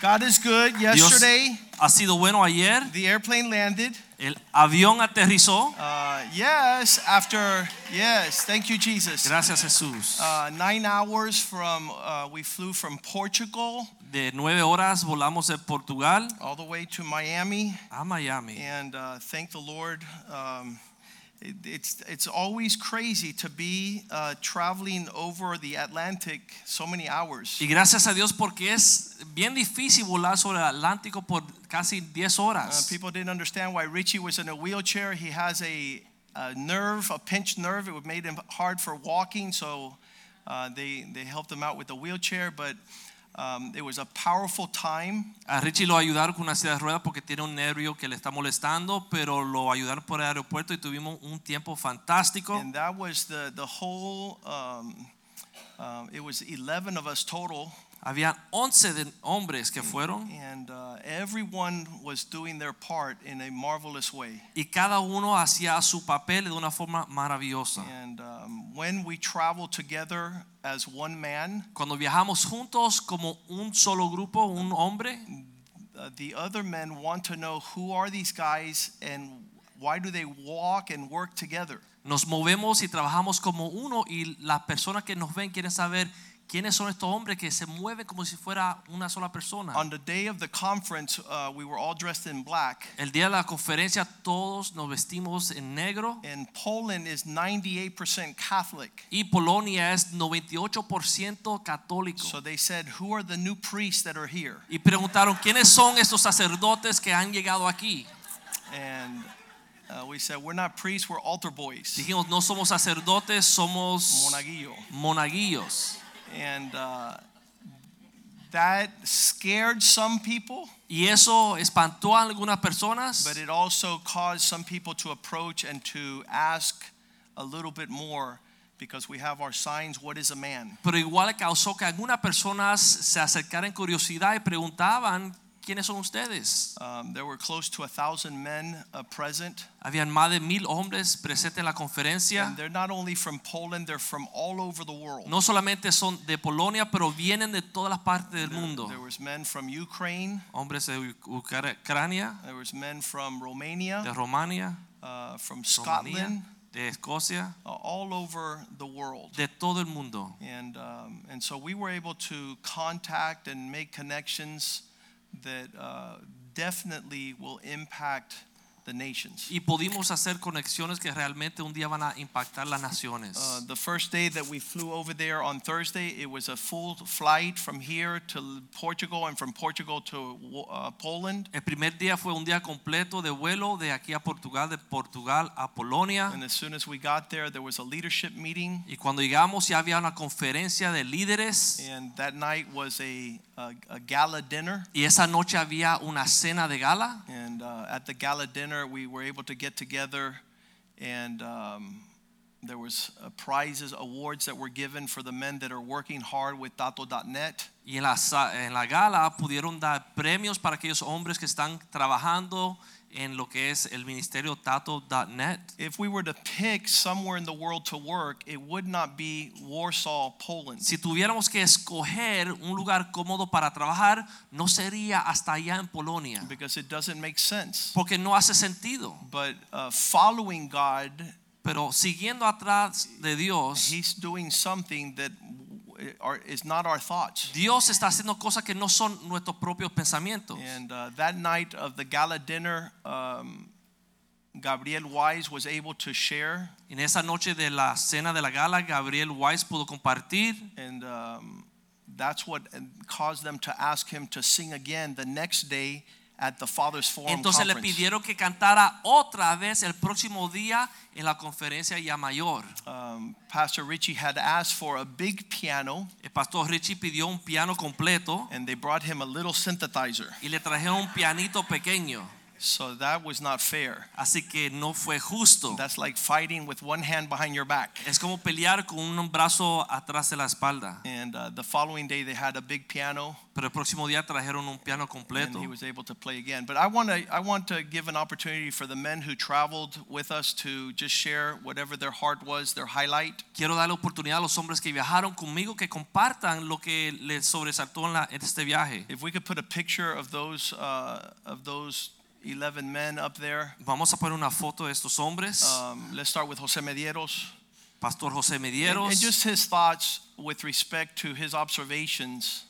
God is good. Yesterday, Dios ha sido bueno ayer. the airplane landed. El avión aterrizó. Uh, yes, after, yes, thank you, Jesus. Gracias Jesús. Uh, nine hours from, uh, we flew from Portugal De nueve horas volamos de Portugal all the way to Miami. a Miami. And uh, thank the Lord. Um, it, it's, it's always crazy to be uh, traveling over the Atlantic so many hours. Y gracias a Dios porque es bien difícil volar sobre el Atlántico por casi 10 Uh, horas. people didn't understand why Richie was in a wheelchair. He has a, a nerve, a pinched nerve. It would made him hard for walking, so uh, they they helped him out with the wheelchair. But um, it was a powerful time. A Richie lo ayudaron con una silla de ruedas porque tiene un nervio que le está molestando, pero lo ayudaron por el aeropuerto y tuvimos un tiempo fantástico. And that was the the whole. Um, um, it was 11 of us total, Había 11 de hombres que fueron and uh, everyone was doing their part in a marvelous way. y cada uno hacía su papel de una forma maravillosa. And um, when we travel together as one man, Cuando viajamos juntos como un solo grupo, un hombre, uh, the other men want to know who are these guys and why do they walk and work together. nos movemos y trabajamos como uno y las personas que nos ven quieren saber quiénes son estos hombres que se mueven como si fuera una sola persona. On the day of the conference, uh, we were all dressed in black. El día de la conferencia todos nos vestimos en negro And Poland is 98% Catholic. y Polonia es 98% católico. So they said, Who are the new priests that are here? Y preguntaron quiénes son estos sacerdotes que han llegado aquí. And uh, we said, We're not priests, we're altar boys. Dijimos no somos sacerdotes, somos Monaguillo. monaguillos. And uh, that scared some people, Y eso espantó a algunas personas. but it also caused some people to approach and to ask a little bit more because we have our signs what is a man? Pero igual causó que algunas personas se acercaran curiosidad y preguntaban quiénes son ustedes. Um, there were close to a thousand men uh, present, Habían más de mil hombres presentes en la conferencia. and they're not only from Poland, they're from all over the world. No solamente son de Polonia, pero vienen de todas las partes del mundo. There was men from Ukraine, Hombres de Ucrania, there was men from Romania, de Romania, uh, from Scotland, de Escocia, uh, all over the world. de todo el mundo. And, um, and so we were able to contact and make connections that uh, definitely will impact the nations. Y pudimos hacer conexiones que realmente un día van a impactar las naciones. Uh, the first day that we flew over there on Thursday, it was a full flight from here to Portugal and from Portugal to uh, Poland. El primer día fue un día completo de vuelo de aquí a Portugal, de Portugal a Polonia. And as soon as we got there, there was a leadership meeting. Y cuando llegamos ya había una conferencia de líderes And that night was a, a, a gala dinner. y esa noche había una cena de gala. And uh, at the gala dinner, we were able to get together, and um, there was uh, prizes, awards that were given for the men that are working hard with Tato.net. Y en la, en la gala pudieron dar premios para aquellos hombres que están trabajando en lo que es el ministerio tato.net. If we were to pick somewhere in the world to work, it would not be Warsaw, Poland. Si tuviéramos que escoger un lugar cómodo para trabajar, no sería hasta allá en Polonia, Because it doesn't make sense. porque no hace sentido. But uh, following God, Pero siguiendo atrás de Dios, He's doing something that is not our thoughts. Dios está haciendo cosas que no son nuestros propios pensamientos. And uh, that night of the gala dinner, um, Gabriel Wise was able to share, En esa noche de la cena de la gala, Gabriel Wise pudo compartir and um, that's what caused them to ask him to sing again the next day at the Father's Forum Entonces le conference. pidieron que cantara otra vez el próximo día en la conferencia ya mayor. Um, Pastor Richie had asked for a big piano, El pastor Richie pidió un piano completo and they brought him a little synthesizer. y le trajeron un pianito pequeño. So that was not fair. Así que no fue justo. That's like fighting with one hand behind your back. Es como pelear con un brazo atrás de la espalda. And uh, the following day, they had a big piano, Pero el próximo día trajeron un piano completo. and he was able to play again. But I want to I want to give an opportunity for the men who traveled with us to just share whatever their heart was, their highlight. Quiero darle oportunidad a los hombres que viajaron conmigo que compartan lo que les sobresaltó en, la- en este viaje. If we could put a picture of those uh, of those 11 men up there. Vamos a poner una foto de estos hombres. Um, let's start with Jose Medieros. Pastor José And, and just his thoughts with respect to his observations.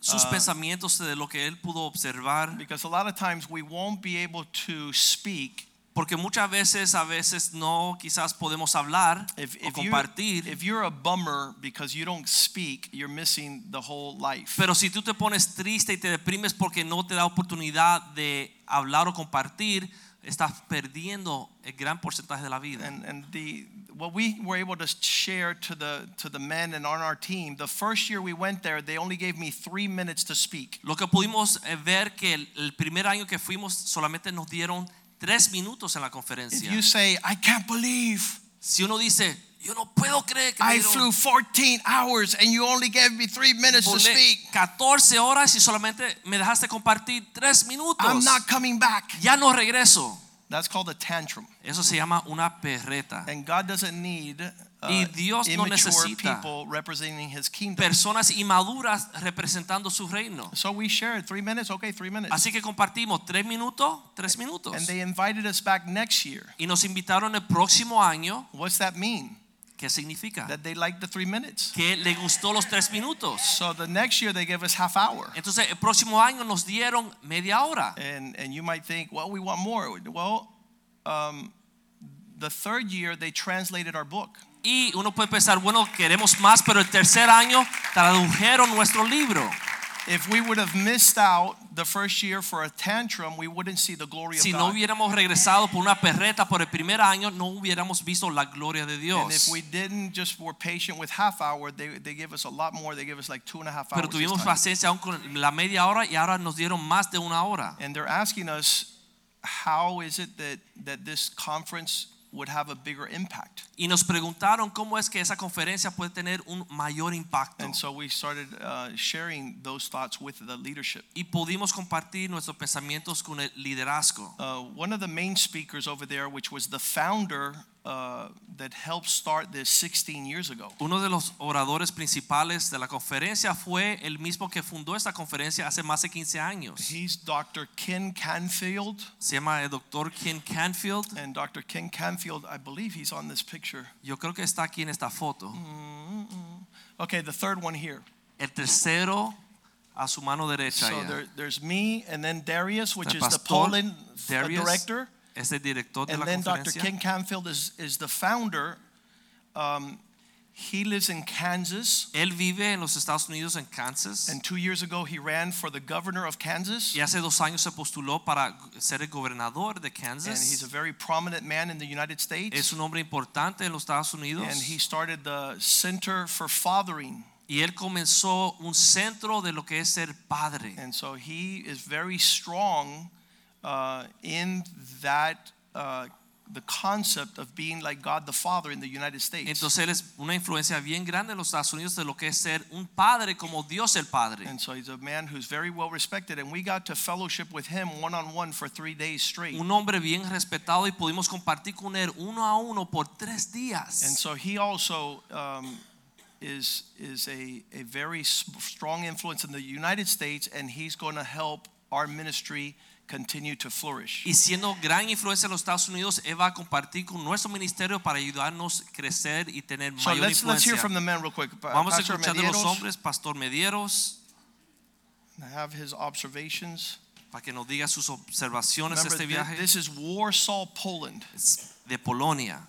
sus uh, pensamientos de lo que él pudo observar. Because a lot of times we won't be able to speak Porque muchas veces, a veces no, quizás podemos hablar if, o if, you, compartir. if you're a bummer because you don't speak, you're missing the whole life. Pero si tú te pones triste y te deprimes porque no te da oportunidad de hablar o compartir, estás perdiendo el gran porcentaje de la vida. And, and the what we were able to share to the to the men and on our team, the first year we went there, they only gave me three minutes to speak. Lo que pudimos eh, ver que el, el primer año que fuimos solamente nos dieron tres minutos en la If conferencia. you say, I can't believe Si uno dice, yo no puedo creer que I flew 14 hours and you only gave me three minutes to speak, 14 horas y solamente me dejaste compartir tres minutos. I'm not coming back. Ya no regreso. That's called a tantrum. Eso se llama una perreta. And God doesn't need uh, Y Dios no necesita people representing His kingdom. Personas inmaduras representando su reino. So we shared three minutes. Okay, three minutes. Así que compartimos tres minutos, tres minutos. And they invited us back next year. Y nos invitaron el próximo año. What's that mean? ¿Qué significa? That they liked the three minutes. Que le gustó los tres minutos. So the next year they gave us half hour. Entonces el próximo año nos dieron media hora. And and you might think, well, we want more. Well, um, the third year they translated our book. Y uno puede pensar, bueno, queremos más, pero el tercer año tradujeron nuestro libro. If we would have missed out the first year for a tantrum, we wouldn't see the glory Si of no God. hubiéramos regresado por una perreta por el primer año, no hubiéramos visto la gloria de And if Dios. we didn't just were patient with half hour, they, they give us a lot more. They give us like two and a half hours. Pero tuvimos paciencia aún con la media hora y ahora nos dieron más de una hora. And they're asking us, how is it that, that this conference would have a bigger impact? Y nos preguntaron cómo es que esa conferencia puede tener un mayor impacto. And so we started uh, sharing those thoughts with the leadership. Y pudimos compartir nuestros pensamientos con el liderazgo. Uh, one of the main speakers over there, which was the founder uh, that helped start this 16 years ago, Uno de los oradores principales de la conferencia fue el mismo que fundó esta conferencia hace más de 15 años. he's Dr. Ken Canfield. Se llama el doctor Ken Canfield. And Dr. Ken Canfield, I believe he's on this picture. Yo creo que está aquí en esta foto. Okay, the third one here. El tercero a su mano derecha. So there, there's me, and then Darius, which is the Poland uh, Darius director. Es el director de And la then Dr. conferencia. Ken Canfield is, is the founder. Um, he lives in Kansas. Él vive en los Estados Unidos, en Kansas. And two years ago, he ran for the governor of Kansas. Y hace dos años se postuló para ser el gobernador de Kansas. And he's a very prominent man in the United States. Es un hombre importante en los Estados Unidos. And he started the Center for Fathering. Y él comenzó un centro de lo que es ser padre. And so he is very strong uh, in that, uh, the concept of being like God the Father in the United States. Entonces él es una influencia bien grande en los Estados Unidos de lo que es ser un padre como Dios el Padre. And so he's a man who's very well respected. And we got to fellowship with him one on one for three days straight. Un hombre bien respetado y pudimos compartir con él uno a uno por tres días. And so he also um, is, is a, a very strong influence in the United States, and he's going to help our ministry continue to flourish. Y siendo gran influencia en los Estados Unidos, él va a compartir con nuestro ministerio para ayudarnos a crecer y tener So mayor let's, let's hear from the men real quick. Pa- Vamos a Pastor escuchar de los hombres, Pastor Medieros, have his observations. para que nos diga sus observaciones de Remember, este viaje this is Warsaw, Poland. Es de Polonia.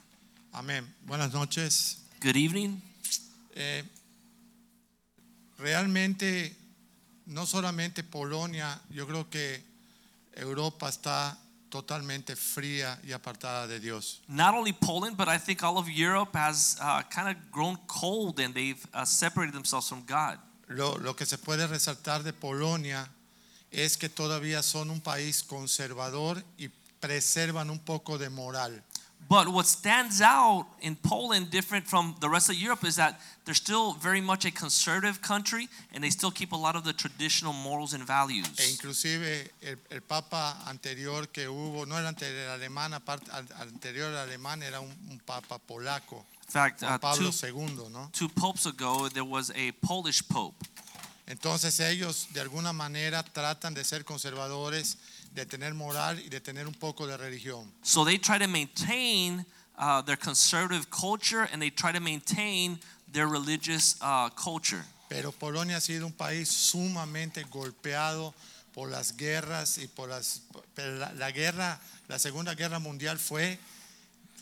Amén. Buenas noches. Good evening. Eh, realmente, no solamente Polonia, yo creo que Europa está totalmente fría y apartada de Dios. Not only Poland, but I think all of Europe has uh, kind of grown cold and they've uh, separated themselves from God. Lo, lo que se puede resaltar de Polonia es que todavía son un país conservador y preservan un poco de moral. But what stands out in Poland, different from the rest of Europe, is that they're still very much a conservative country and they still keep a lot of the traditional morals and E values. inclusive el, el papa anterior que hubo, no era anterior alemán, aparte, anterior alemán era un, un papa polaco, In fact, uh, Pablo two, II, ¿no? two popes ago, there was a Polish pope. Entonces ellos de alguna manera tratan de ser conservadores, de tener moral y de tener un poco de religión. So they try to maintain uh, their conservative culture and they try to maintain their religious uh, culture. Pero Polonia ha sido un país sumamente golpeado por las guerras y por las la, la guerra, la Segunda Guerra Mundial fue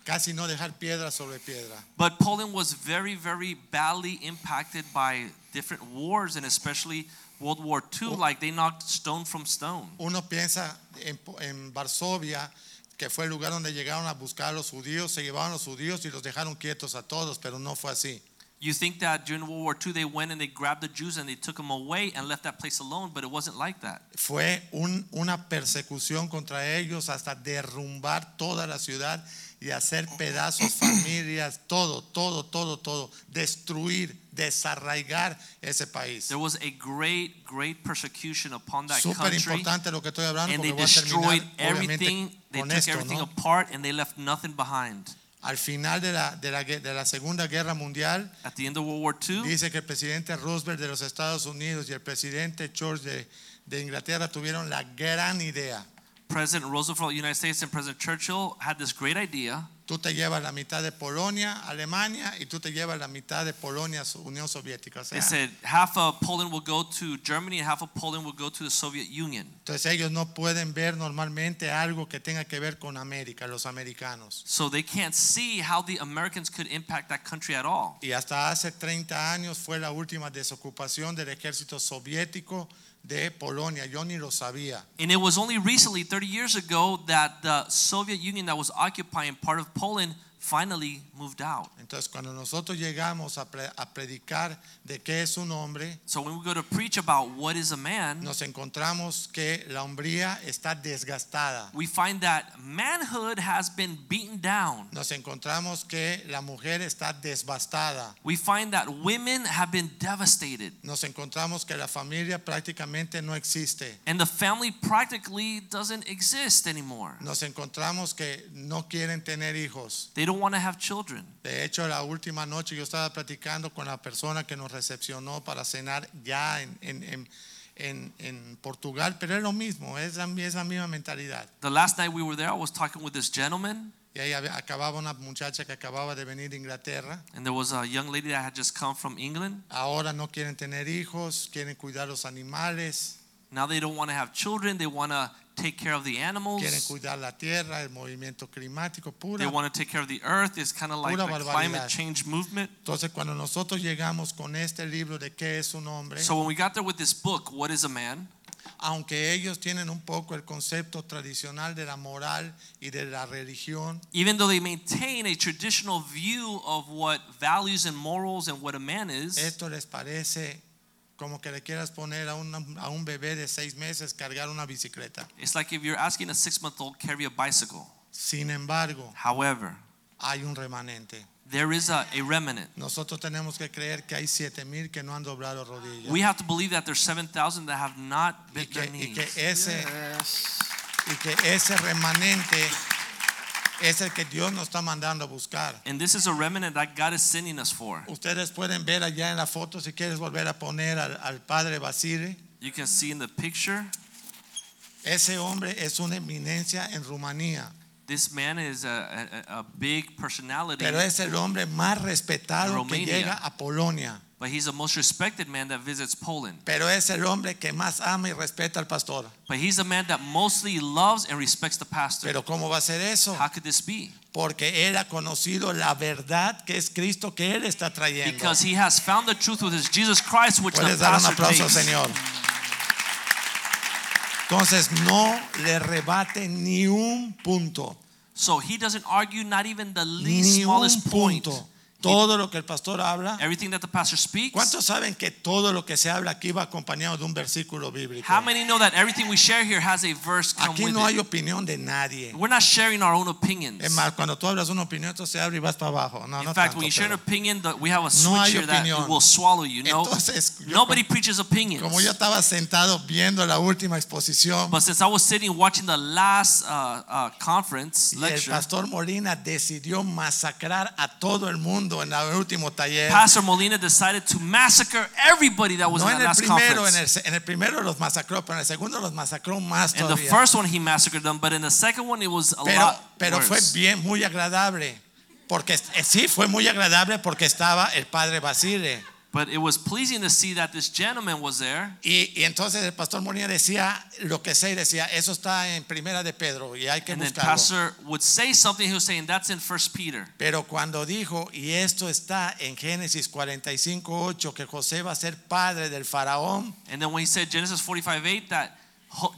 casi no dejar piedra sobre piedra. But Poland was very, very badly impacted by different wars and especially World War II. Like they knocked stone from stone. Uno piensa en, en Varsovia, que fue el lugar donde llegaron a buscar a los judíos, se llevaron a los judíos y los dejaron quietos a todos, pero no fue así. You think that during World War II they went and they grabbed the Jews and they took them away and left that place alone, but it wasn't like that. Fue un- una persecución contra ellos hasta derrumbar toda la ciudad y hacer pedazos familias, todo, todo, todo, todo, destruir, desarraigar ese país. There was a great, great persecution upon that Súper country. importante lo que estoy hablando And they voy a destroyed terminar everything. They took esto, everything ¿no? apart and they left nothing behind. Al final de la, de, la, de la Segunda Guerra Mundial, At the end of World War II, dice que el presidente Roosevelt de los Estados Unidos y el presidente George de, de Inglaterra tuvieron la gran idea. President Roosevelt of the United States and President Churchill had this great idea. Tú te llevas la mitad de Polonia, Alemania, y tú te llevas la mitad de Polonia, Unión Soviética. O sea, They said half of Poland will go to Germany and half of Poland will go to the Soviet Union. entonces ellos no pueden ver normalmente algo que tenga que ver con América, los americanos. So they can't see how the Americans could impact that country at all. Y hasta hace 30 años fue la última desocupación del ejército soviético de Polonia. Yo ni lo sabía. And it was only recently, 30 years ago, that the Soviet Union that was occupying part of Poland finally moved out. Entonces cuando nosotros llegamos a, pre- a predicar de qué es un hombre, So when we go to preach about what is a man, nos encontramos que la hombría está desgastada. we find that manhood has been beaten down. Nos encontramos que la mujer está desbastada. We find that women have been devastated. Nos encontramos que la familia prácticamente no existe. And the family practically doesn't exist anymore. Nos encontramos que no quieren tener hijos. They don't want to have children. De hecho, la última noche yo estaba platicando con la persona que nos recepcionó para cenar ya en, en, en, en- en Portugal, pero es lo mismo, es la, es la misma mentalidad. The last night we were there, I was talking with this gentleman, Y ahí acababa una muchacha que acababa de venir de Inglaterra. and there was a young lady that had just come from England. Ahora no quieren tener hijos, quieren cuidar los animales, Now they don't want to have children, they want to take care of the quieren animals. cuidar la tierra, el movimiento climático, They want to take care of the earth. It's kind of like the climate change movement. Entonces, cuando nosotros llegamos con este libro de qué es un hombre, So when we got there with this book, What is a Man? aunque ellos tienen un poco el concepto tradicional de la moral y de la religión, Even though they maintain a traditional view of what values and morals and what a man is, esto les parece como que le quieras poner a, una- a un bebé de seis meses cargar una bicicleta. it's like if you're asking a six month old carry a bicycle. Sin embargo, However, hay un remanente. there is a, a remnant. Nosotros tenemos que creer que hay siete mil que no han doblado rodillas. We have to believe that there's 7,000 that have not y, bent que, their y knees. que ese, Yes. y que ese remanente es el que Dios nos está mandando a buscar. And this is a remnant that God is sending us for. Ustedes pueden ver allá en la foto, si quieres volver a poner al, al padre Basile. You can see in the picture, Ese hombre es una eminencia en Rumanía, this man is a, a, a big personality, pero es el hombre más respetado que llega a Polonia. But he's the most respected man that visits Poland. Pero es el hombre que más ama y respeta al pastor. But he's the man that mostly loves and respects the pastor. Pero ¿cómo va a ser eso? How could this be? Porque él ha conocido la verdad que es Cristo que él está trayendo. Because he has found the truth with his Jesus Christ, which the Puedes dar un pastor aplauso al takes. Señor. Entonces no le rebate ni un punto. So he doesn't argue not even the least Ni un smallest point. punto. Todo lo que el pastor habla. Everything that the pastor speaks. ¿Cuántos saben que todo lo que se habla aquí va acompañado de un versículo bíblico? How many know that everything we share here has a verse come Aquí with no hay it? opinión de nadie. We're not sharing our own opinions. Es más, cuando tú hablas una opinión, esto se abre y vas para abajo. No, In no fact, tanto, when you share an pero opinion, that we have a No hay switch here that opinión. will swallow you. No, Entonces, yo nobody preaches opinions. Como yo estaba sentado viendo la última exposición But since I was sitting watching the last uh, uh, conference y el lecture, pastor Molina decidió masacrar a todo el mundo en el último taller. Pastor Molina decided to massacre everybody that was No in en that last primero, en conference. el, en el primero los masacró, pero en el segundo los masacró más In the first one, he massacred them, but in the second one, it was a pero lot pero fue worse. bien, muy agradable. Porque eh, sí, fue muy agradable porque estaba el padre Basile. But it was pleasing to see that this gentleman was there. Y, y entonces el pastor Molina decía lo que sé decía, eso está en primera de Pedro y hay que And then buscarlo. pastor would say something, he was saying, that's in First Peter. Pero cuando dijo, y esto está en Génesis 45:8, que José va a ser padre del faraón, And then when he said Genesis 45:8 that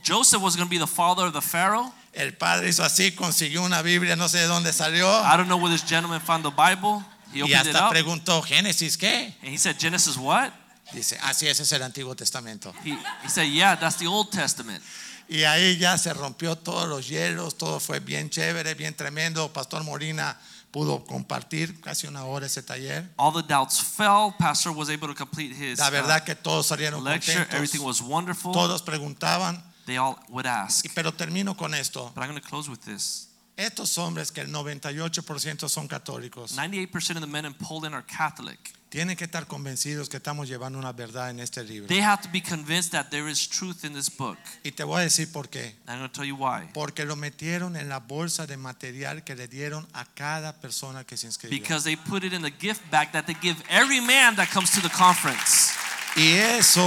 Joseph was going to be the father of the Pharaoh, el padre hizo así, consiguió una Biblia, no sé de dónde salió, I don't know where this gentleman found the Bible. He y opened it hasta up preguntó, ¿Génesis qué? and he said, Genesis what? Dice, así ese es el Antiguo Testamento. He, he said, yeah, that's the Old Testament. Y ahí ya se rompió todos los hielos, todo fue bien chévere, bien tremendo. Pastor Molina pudo compartir casi una hora ese taller. All the doubts fell. Pastor was able to complete his La uh, verdad que todos salieron lecture. Everything contentos. was wonderful. Todos preguntaban, They all would ask. pero termino con esto. But I'm going to close with this. Estos hombres que el 98% son católicos, 98% of the men in Poland are Catholic. tienen que estar convencidos que estamos llevando una verdad en este libro. They have to be convinced that there is truth in this book. Y te voy a decir por qué. I'm going to tell you why. Porque lo metieron en la bolsa de material que le dieron a cada persona que se inscribió. Because they put it in the gift bag that they give every man that comes to the conference. Y eso,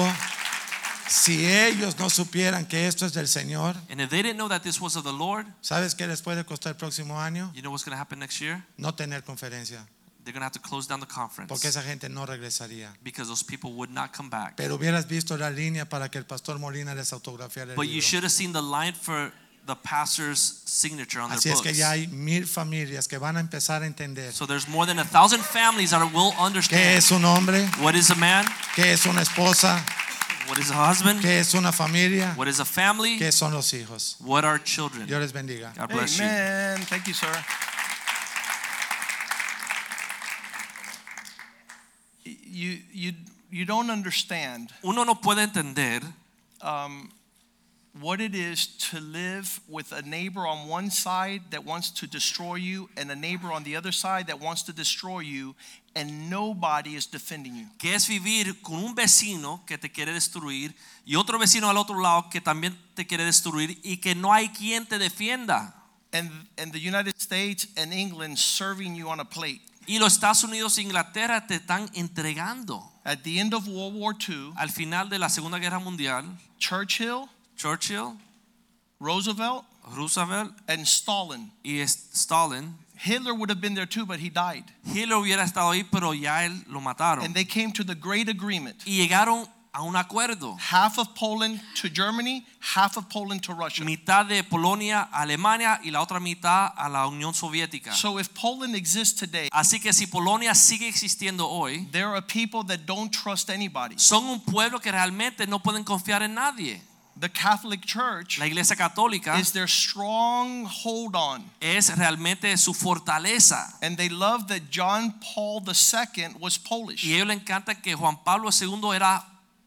si ellos no supieran que esto es del Señor, And if they didn't know that this was of the Lord, ¿sabes qué les puede costar el próximo año? you know what's going to happen next year? No tener conferencia, They're going to have to close down the conference porque esa gente no regresaría. because those people would not come back. Pero hubieras visto la línea para que el pastor Molina les autografiara el But you libro. should have seen the line for the pastor's signature on Así their es que books. ya hay mil familias que van a empezar a entender So there's more than a thousand families that will qué understand es un hombre, what is a man, qué es una esposa, what is a husband, qué es una familia, what is a family, qué son los hijos. what are children. Dios les bendiga. God bless you. Amen. Thank you, sir. You, you, you don't understand Uno no puede entender um, what it is to live with a neighbor on one side that wants to destroy you and a neighbor on the other side that wants to destroy you, and nobody is defending you. que es vivir con un vecino que te quiere destruir y otro vecino al otro lado que también te quiere destruir y que no hay quien te defienda. And, and the United States and England serving you on a plate. Y los Estados Unidos e Inglaterra te están entregando. At the end of World War II, Al final de la Segunda Guerra Mundial, Churchill, Churchill, Roosevelt, Roosevelt and Stalin. y Stalin, Hitler would have been there too, but he died. Hitler hubiera estado ahí, pero ya él lo mataron. And they came to the great agreement Y llegaron a un acuerdo. half of Poland to Germany, half of Poland to Russia. Mitad de Polonia a Alemania y la otra mitad a la Unión Soviética. So if Poland exists today, Así que si Polonia sigue existiendo hoy, there are people that don't trust anybody. son un pueblo que realmente no pueden confiar en nadie. The Catholic Church La Iglesia Católica is their strong hold on. es realmente su fortaleza. And they love that John Paul II was Polish. Y ellos le encanta que Juan Pablo II era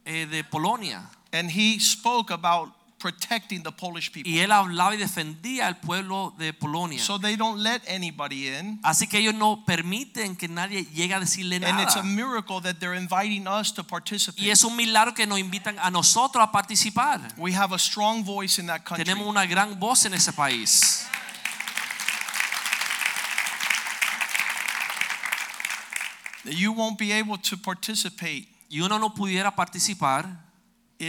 eh, de Polonia. And he spoke about protecting the Polish people. Y él hablaba y defendía al pueblo de Polonia. So they don't let anybody in. Así que ellos no permiten que nadie llegue a decirle nada. And it's a miracle that they're inviting us to participate. Y es un milagro que nos invitan a nosotros a participar. We have a strong voice in that country. Tenemos una gran voz en ese país. You won't be able to participate Y uno no pudiera participar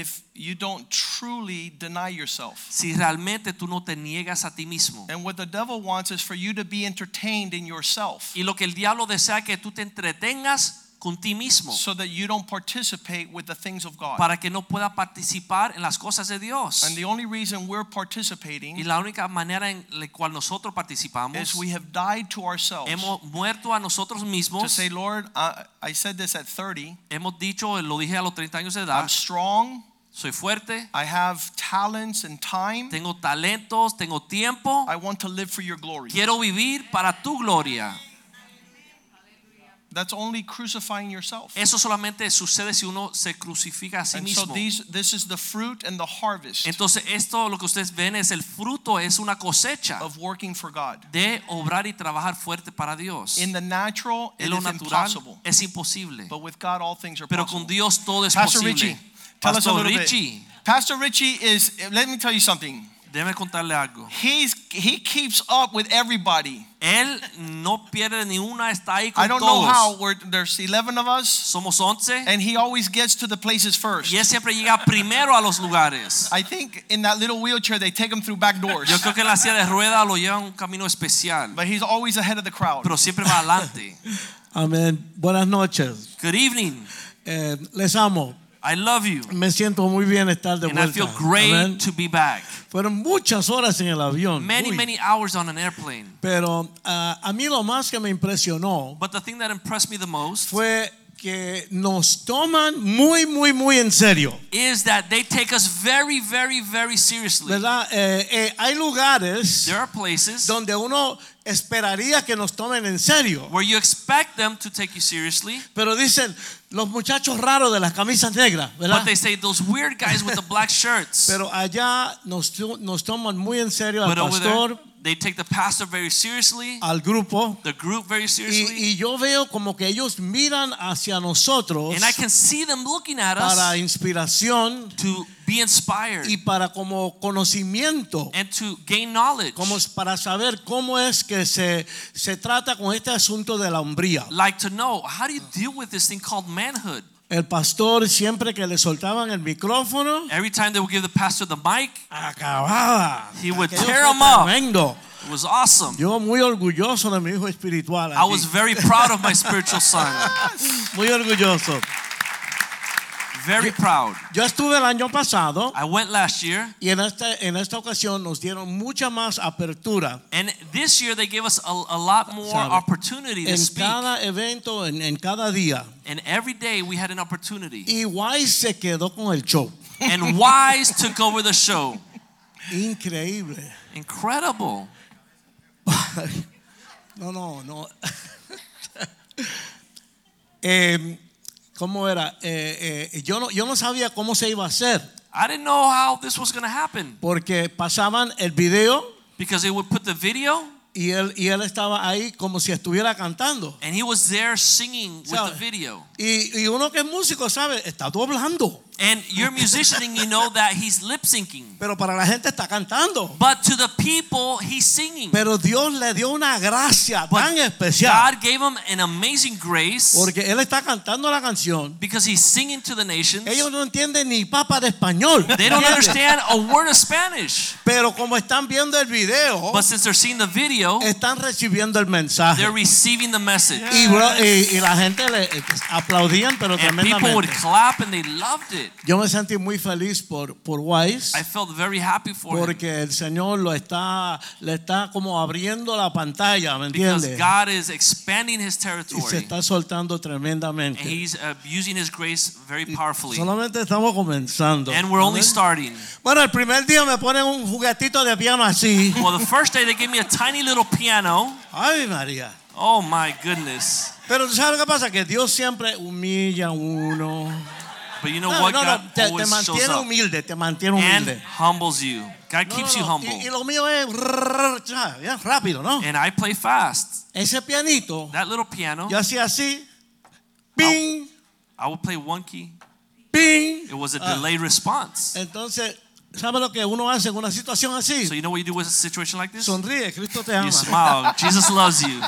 if you don't truly deny yourself. si realmente tú no te niegas a ti mismo. And what the devil wants is for you to be entertained in yourself. Y lo que el diablo desea que tú te entretengas con ti mismo so that you don't participate with the things of God. para que no pueda participar en las cosas de Dios. And the only reason we're participating Y la única manera en la cual nosotros participamos is we have died to ourselves hemos muerto a nosotros mismos. to say, Lord, I, I said this at 30. Hemos dicho, lo dije a los 30 años de edad. I'm strong. soy fuerte, I have talents and time. tengo talentos, tengo tiempo, I want to live for your glory. quiero vivir para tu gloria. That's only crucifying yourself. Eso solamente sucede si uno se crucifica a sí And so mismo. these, this is the fruit and the harvest Entonces esto lo que ustedes ven es el fruto, es una cosecha of working for God. de obrar y trabajar fuerte para Dios. In the natural, it En lo is natural impossible. es imposible, But with God, all things are pero possible. con Dios todo es Pastor posible. Richie, tell us a Pastor little Richie, bit. Pastor Richie is, let me tell you something. Déjeme contarle algo. He's, he keeps up with everybody. Él no pierde ni una, está ahí con I don't know todos. how, we're, there's 11 of us, Somos 11 and he always gets to the places first. y él siempre llega primero a los lugares. I think in that little wheelchair, they take him through back doors. Yo creo que en la silla de rueda lo lleva un camino especial, But he's always ahead of the crowd. pero siempre va adelante. Amén. Buenas noches. Good evening. Eh, les amo. I love you. Me siento muy bien estar de And I feel great Amén. to be back. Fueron muchas horas en el avión. Many, Uy. many hours on an airplane. Pero ah, a mí lo más que me impresionó But the thing that impressed me the most fue que nos toman muy, muy, muy en serio. is that they take us very, very, very seriously. ¿Verdad? Eh, eh, hay lugares There are places donde uno esperaría que nos tomen en serio. where you expect them to take you seriously, Pero dicen los muchachos raros de las camisas negras, ¿verdad? but they say those weird guys with the black shirts. Pero allá nos, to- nos toman muy en serio al But pastor, they take the pastor very seriously, al grupo. the group very seriously, y yo veo como que ellos miran hacia nosotros and I can see them looking at para us inspiración to be inspired y para como conocimiento, and to gain knowledge. como para saber cómo es que se, se trata con este asunto de la hombría. Like to know how do you deal with this thing called manhood? El pastor siempre que le soltaban el micrófono, Every time they would give the pastor the mic, acababa. He would Aquello tear fue 'em up. Tremendo. it was awesome. Yo muy orgulloso de mi hijo espiritual. I aquí. was very proud of my spiritual son. muy orgulloso. Very proud. Yo estuve el año pasado I went last year, y en esta, en esta ocasión nos dieron mucha más apertura and this year they gave us a, a lot more Sabe, opportunity to en speak. cada evento, en, en cada día. And every day we had an opportunity. Y Wise se quedó con el show. And Wise took over the show. Increíble. Incredible. No, no, no. Eh, ¿Cómo era? Eh, eh, yo, no, yo no sabía cómo se iba a hacer. I didn't know how this was going to happen Porque pasaban el video because they would put the video y él, y él estaba ahí como si estuviera cantando. and he was there singing with the video. Y, y uno que es músico sabe, está doblando. And you're musicianing, you know that he's lip syncing. Pero para la gente está cantando. But to the people, he's singing. Pero Dios le dio una gracia But tan especial. God gave him an amazing grace Porque él está cantando la canción. because he's singing to the nations. Ellos no entienden ni papa de español. They don't understand a word of Spanish. Pero como están viendo el video, But since they're seeing the video, están recibiendo el mensaje. they're receiving the message. Y, y- y la gente le aplaudían, pero And people would clap and they loved it. Yo me sentí muy feliz por, por Wise. I felt very happy for him Porque el Señor lo está, le está como abriendo la pantalla, ¿me because entiendes? God is expanding his Y se territory está soltando and tremendamente. he's uh, using his grace very powerfully. Solamente estamos comenzando. And we're only starting. Bueno, el primer día me ponen un juguetito de piano así. Well, the first day they gave me a tiny little piano. Ay, María. Oh my goodness. Pero sabes lo que pasa, que Dios siempre humilla a uno. But you know No, what? no, God no, te, te mantiene up humilde, te mantiene and humilde. humbles you. God No, keeps no, you humble. Y, y lo mío es ¿sabes? Rápido, ¿no? And I play fast. Ese pianito, That little piano, yo hacía así, ping, I would play one key. ping. It was a Ah. delayed response. Entonces, ¿sabe lo que uno hace en una situación así? So you know what you do with a situation like this? Sonríe, Cristo te ama. You smile. Jesus loves you.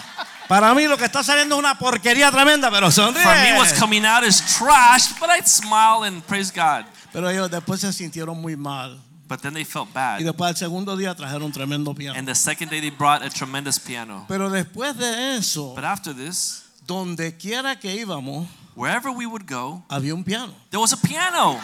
Para mí lo que está saliendo es una porquería tremenda, pero sonríe. For me, what's coming out is trash, but I'd smile and praise God. Pero ellos después se sintieron muy mal. But then they felt Y bad. después al segundo día trajeron tremendo piano. And the second day, they brought a tremendous piano. Pero después de eso, But after this, donde quiera que íbamos, Wherever we would go, había un piano. there was a piano.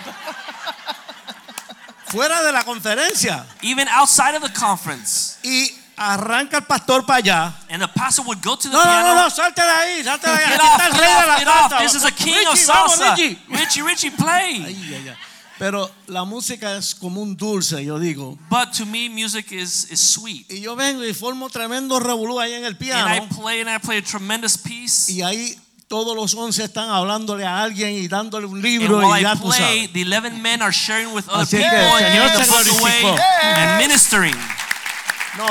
Fuera de la conferencia. Even outside of the conference. Y arranca el pastor para allá. And the pastor would go to the No, no, piano. no, no, salte de ahí, salte de ahí. Get Aquí off, está el rey de la off, get off. salsa. This is a king of Richie, vamos, salsa. Richie. Richie, Richie, play. Ay, ay, ay. Pero la música es como un dulce, yo digo. But to me, music is, is sweet. Y yo vengo y formo tremendo revolú ahí en el And I piano. play and I play a tremendous piece. Y ahí todos los once están hablándole a alguien y dándole un And libro while y I ya tú play, the 11 men are sharing with other Así que people el and Señor se the book away glorificó. and ministering. No,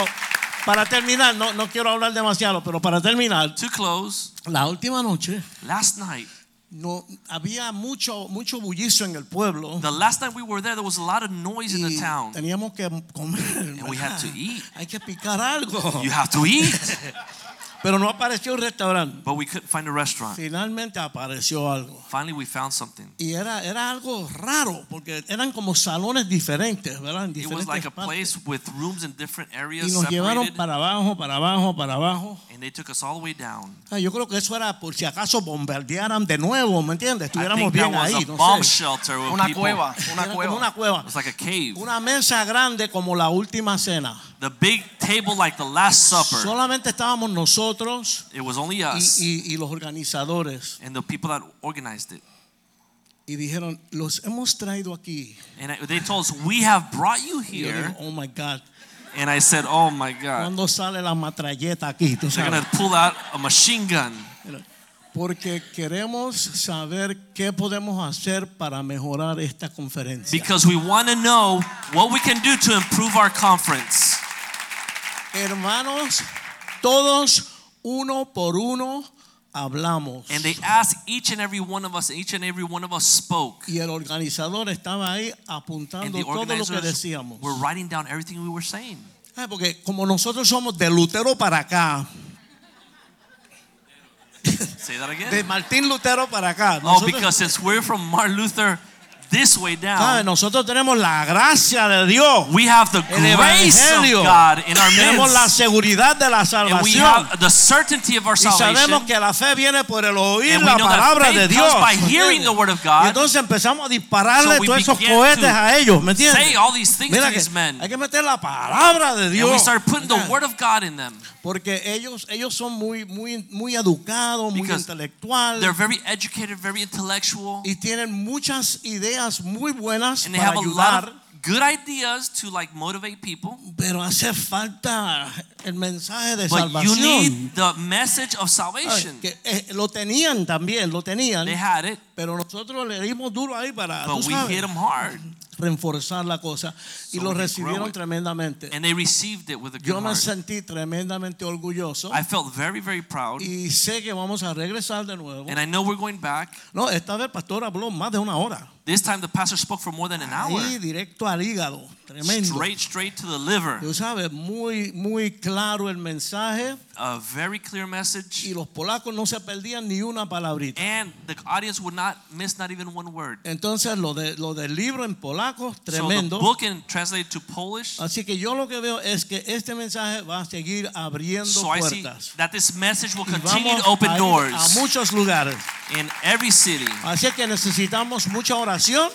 para terminar, no, no quiero hablar demasiado, pero para terminar, To close, la última noche last night, no había mucho mucho bullicio en el pueblo. the last night we were there, there was a lot of noise in the town. teníamos que comer. And we had to eat. Hay que picar algo. You have to eat. Pero no apareció un restaurante. But we couldn't find a restaurant. Finalmente apareció algo. Finally, we found something. Y era, era algo raro, porque eran como salones diferentes, ¿verdad? En It was diferentes like a place with rooms in different areas Y nos llevaron para abajo, para abajo, para abajo. And they took us all the way down. Ah, Yo creo que eso era por si acaso bombardearan de nuevo, ¿me entiendes? I Estuviéramos think that bien was ahí, a no bomb sé. shelter with Una people. cueva, una Era como cueva. una cueva. It was like a cave. Una mesa grande como la última cena. The big table like the Last Supper. Solamente estábamos nosotros It was only y, us y- y los organizadores. and the people that organized it. Y dijeron, los hemos traído aquí. And I- they told us, We have brought you Y yo here. digo, oh my God. And I said, Oh my God. ¿Cuándo sale la matralleta aquí? Tú They're sabes. to pull out a machine gun Porque queremos saber qué podemos hacer para mejorar esta conferencia. because we want to know what we can do to improve our conference. Hermanos, todos uno por uno hablamos. And they asked each and every one of us, and each and every one of us spoke. y el organizador estaba ahí And apuntando the todo lo que decíamos. were writing down everything we were saying. Ah, Porque como nosotros somos de Lutero para acá, Say that again. de Martín Lutero para acá, Oh, because since we're from Martin Luther this way ¿sabe? down, nosotros tenemos la gracia de Dios, we have the el grace evangelio, of God in our tenemos la midst. seguridad de la And we salvación. have the certainty of our Y sabemos salvation. que la fe viene por el oír And la palabra de Dios. by ¿me hearing the word of Y God. entonces empezamos a dispararle So todos esos cohetes to a ellos, ¿me entiendes? Say all these things Mira to these men. hay que meter la palabra de And Dios. we started putting the word of God in them. Porque ellos, ellos son muy, muy, muy educados, muy intelectuales They're very educated, very intellectual, y tienen muchas ideas muy buenas and they para have a lot ayudar, of good ideas to like motivate people. pero hace falta el mensaje de But you salvación. need the message of Ay, salvation. que, eh, lo tenían también, lo tenían, They had it, pero nosotros le dimos duro ahí para tú but we sabes, hit them hard, reforzar la cosa y So lo we can grow recibieron it. tremendamente. and they received it with a good Yo me heart. sentí tremendamente orgulloso I felt very, very proud, y sé que vamos a regresar de nuevo. and I know we're going back. No, esta vez el pastor habló más de una hora. This time the pastor spoke for more than an hour, Ahí directo al hígado, tremendo. straight, straight to the liver. Tú sabes, muy, muy claro el mensaje A very clear message. y los polacos no se perdían ni una palabrita. and the audience would not miss not even one word. Entonces lo, de, lo del libro en polaco, So the tremendo. book and translated to Polish. Así que yo lo que veo es que este mensaje va a seguir abriendo So I see puertas. that this message will continue to open a, doors a muchos lugares. in every city. Así que necesitamos mucha oración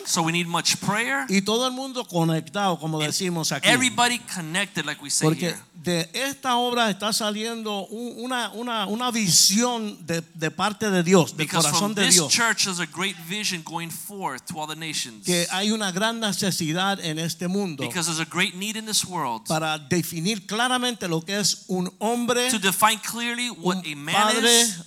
So we need much prayer. y todo el mundo conectado, como decimos aquí. Everybody connected, like we say Porque here. de esta obra está saliendo un- una, una, una visión de, de parte de Dios, del Because corazón from de this Dios. church a great vision going forth to all the nations. Que hay una gran necesidad en este mundo Because there's a great need in this world para definir claramente lo que es un hombre, to define clearly what un a man padre is,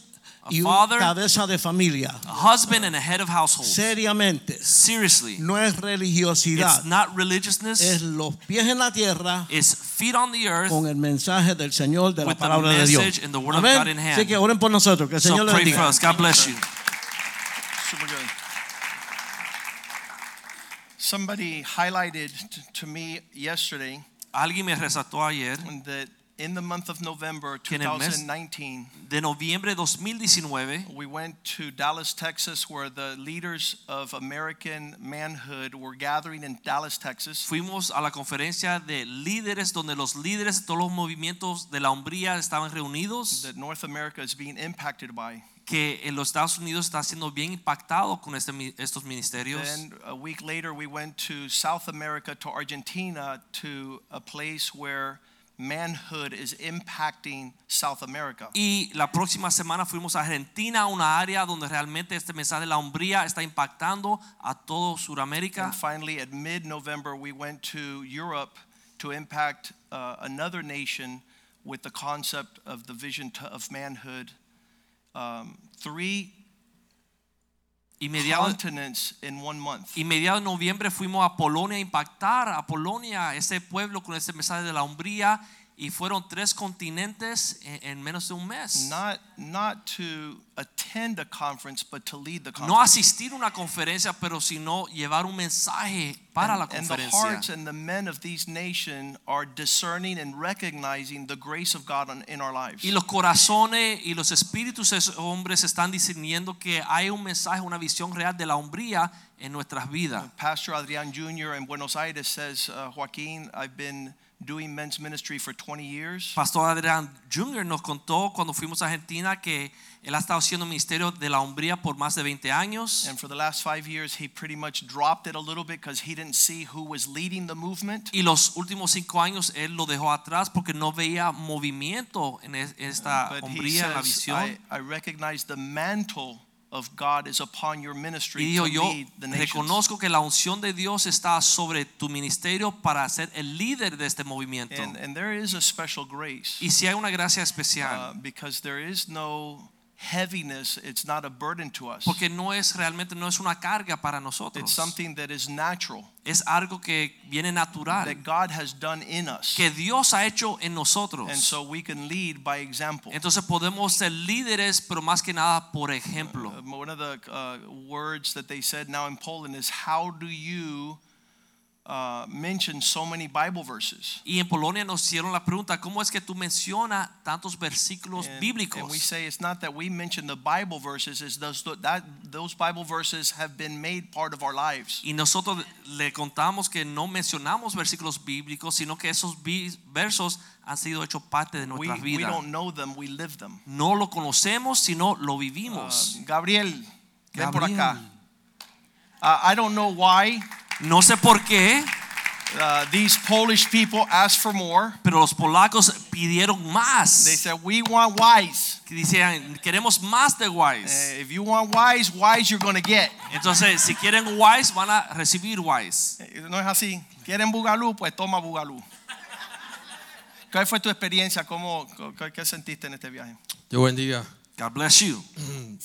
a y un father, cabeza de familia. a husband, and a head of household. Seriamente, Seriously. no es religiosidad, It's not religiousness. es los pies en la tierra It's feet on the earth. con el mensaje del Señor, de la With the palabra de Dios. message and the word of God in hand. Así que oren por nosotros, que el So Señor les pray for bendiga. us. God bless you. Super good. Somebody highlighted to me yesterday Alguien me resaltó ayer that in the month of November Que en el mes- 2019, de noviembre 2019 we went to Dallas, Texas, where the leaders of American manhood were gathering in Dallas, Texas. fuimos a la conferencia de líderes donde los líderes de todos los movimientos de la hombría estaban reunidos That North America is being impacted by. que en los Estados Unidos está siendo bien impactado con este estos ministerios. Then a week later, we went to South America, to Argentina, to a place where manhood is impacting South America. Y la próxima semana fuimos a Argentina, una área donde realmente este mensaje de la hombría está impactando a todo Sudamérica. And finally, at mid November, we went to Europe to impact uh, another nation with the concept of the vision to, of manhood. Um, three Y mediados, y de noviembre fuimos a Polonia a impactar a Polonia, ese pueblo con ese mensaje de la hombría. Y fueron tres continentes en, en menos de un mes. Not, not to attend a conference, but to lead the conference. No asistir a una conferencia, pero sino llevar un mensaje para la and, and the conferencia. hearts and the men of these nations are discerning and recognizing the grace of God on, in our lives. Y los corazones y los espíritus de esos hombres están discerniendo que hay un mensaje, una visión real de la hombría en nuestras vidas. Pastor Adrian Jr. in Buenos Aires says, uh, Joaquin, I've been doing men's ministry for 20 years. Pastor Adrián Jr. nos contó cuando fuimos a Argentina que él ha estado haciendo ministerio de la hombría por más de 20 años. And for the last five years, he pretty much dropped it a little bit because he didn't see who was leading the movement. Y los últimos cinco años él lo dejó atrás porque no veía movimiento en esta hombría, en la visión. I, I recognize the mantle of God is upon your Y ministry dijo, to yo lead the reconozco que la unción de Dios está sobre tu ministerio para ser el líder de este movimiento. And, and there is a special grace. Y si hay una gracia especial, Uh, because there is no heaviness, it's not a burden to us. porque no es realmente no es una carga para nosotros. It's something that is natural, Es algo que viene natural, that God has done in us. que Dios ha hecho en nosotros. And so we can lead by example. Entonces podemos ser líderes, pero más que nada por ejemplo. Uh, One of the uh, words that they said now in Poland is, How do you uh, mention so many Bible verses? Y en Polonia nos hicieron la pregunta, ¿cómo es que tú mencionas tantos versículos And, bíblicos? and we say it's not that we mention the Bible verses, it's those, that, those Bible verses have been made part of our lives. Y nosotros le contamos que no mencionamos versículos bíblicos, sino que esos versos han sido hechos parte de We, nuestras we don't know them, we live them. No lo conocemos, sino lo Uh, vivimos. Gabriel, ven por Gabriel. acá. Uh, I don't know why No sé por qué, uh, these Polish people asked for more. pero los polacos pidieron más. They said, We want wise. Decían, queremos más de Wise. Uh, if you want wise, wise you're going to get. Entonces, si quieren Wise, van a recibir Wise. No es así. ¿Quieren bugalú? Pues toma bugalú. ¿Cuál fue tu experiencia? ¿Cómo, qué, qué sentiste en este viaje? Dios bendiga. God bless you.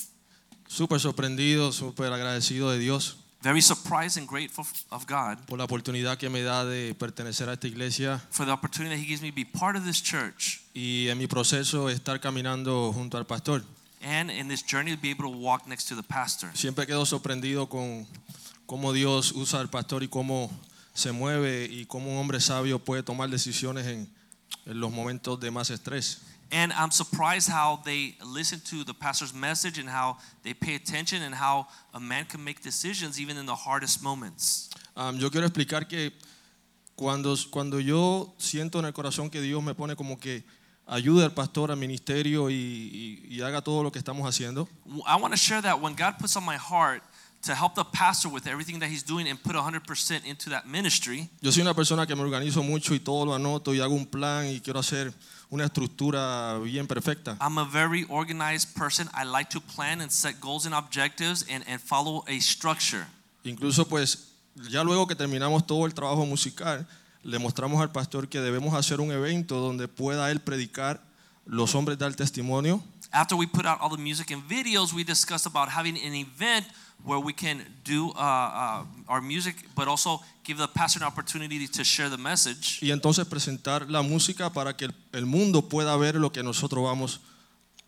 Súper sorprendido, súper agradecido de Dios Very surprised and grateful of God por la oportunidad que me da de pertenecer a esta iglesia for the opportunity that He gives me to be part of this church y en mi proceso estar caminando junto al pastor. and in this journey to be able to walk next to the pastor. Siempre quedo sorprendido con cómo Dios usa al pastor y cómo se mueve y cómo un hombre sabio puede tomar decisiones en, en los momentos de más estrés. And I'm surprised how they listen to the pastor's message and how they pay attention and how a man can make decisions even in the hardest moments. Um, yo quiero explicar que cuando, cuando yo siento en el corazón que Dios me pone como que ayude al pastor, al ministerio y, y- y haga todo lo que estamos haciendo, I want to share that when God puts on my heart to help the pastor with everything that he's doing and put 100% into that ministry, yo soy una persona que me organizo mucho y todo lo anoto y hago un plan y quiero hacer una estructura bien perfecta. I'm a very organized person. I like to plan and set goals and objectives and, and follow a structure. Incluso pues ya luego que terminamos todo el trabajo musical, le mostramos al pastor que debemos hacer un evento donde pueda él predicar, los hombres dar testimonio After we put out all the music and videos, we discussed about having an event where we can do uh, uh, our music, but also give the pastor an opportunity to share the message. y entonces presentar la música para que el, el mundo pueda ver lo que nosotros vamos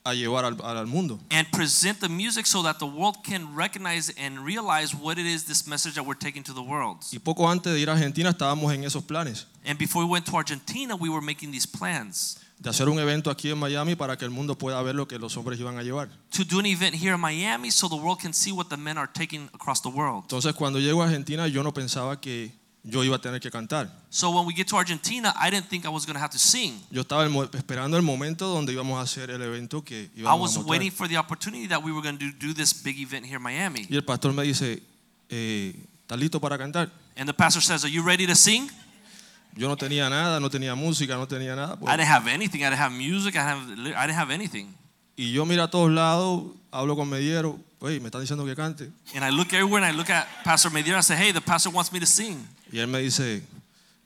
a llevar al, al mundo. And present the music so that the world can recognize and realize what it is this message that we're taking to the world. Y poco antes de ir a Argentina estábamos en esos planes, And before we went to Argentina, we were making these plans de hacer un evento aquí en Miami para que el mundo pueda ver lo que los hombres iban a llevar. to do an event here in Miami so the world can see what the men are taking across the world. Entonces cuando llego a Argentina yo no pensaba que yo iba a tener que cantar. So when we get to Argentina, I didn't think I was going to have to sing. Yo estaba esperando el momento donde íbamos a hacer el evento que I íbamos was a waiting for the opportunity that we were going to do this big event here in Miami. Y el pastor me dice, eh, ¿estás listo para cantar? And the pastor says, Are you ready to sing? Yo no tenía nada, no tenía música, no tenía nada. pues. I didn't have anything. I didn't have music. I didn't have, I didn't have anything. Y yo miro a todos lados, hablo con Mediero, oye, me están diciendo que cante. And I look everywhere and I look at Pastor Medier. I say, Hey, the pastor wants me to sing. Y él me dice,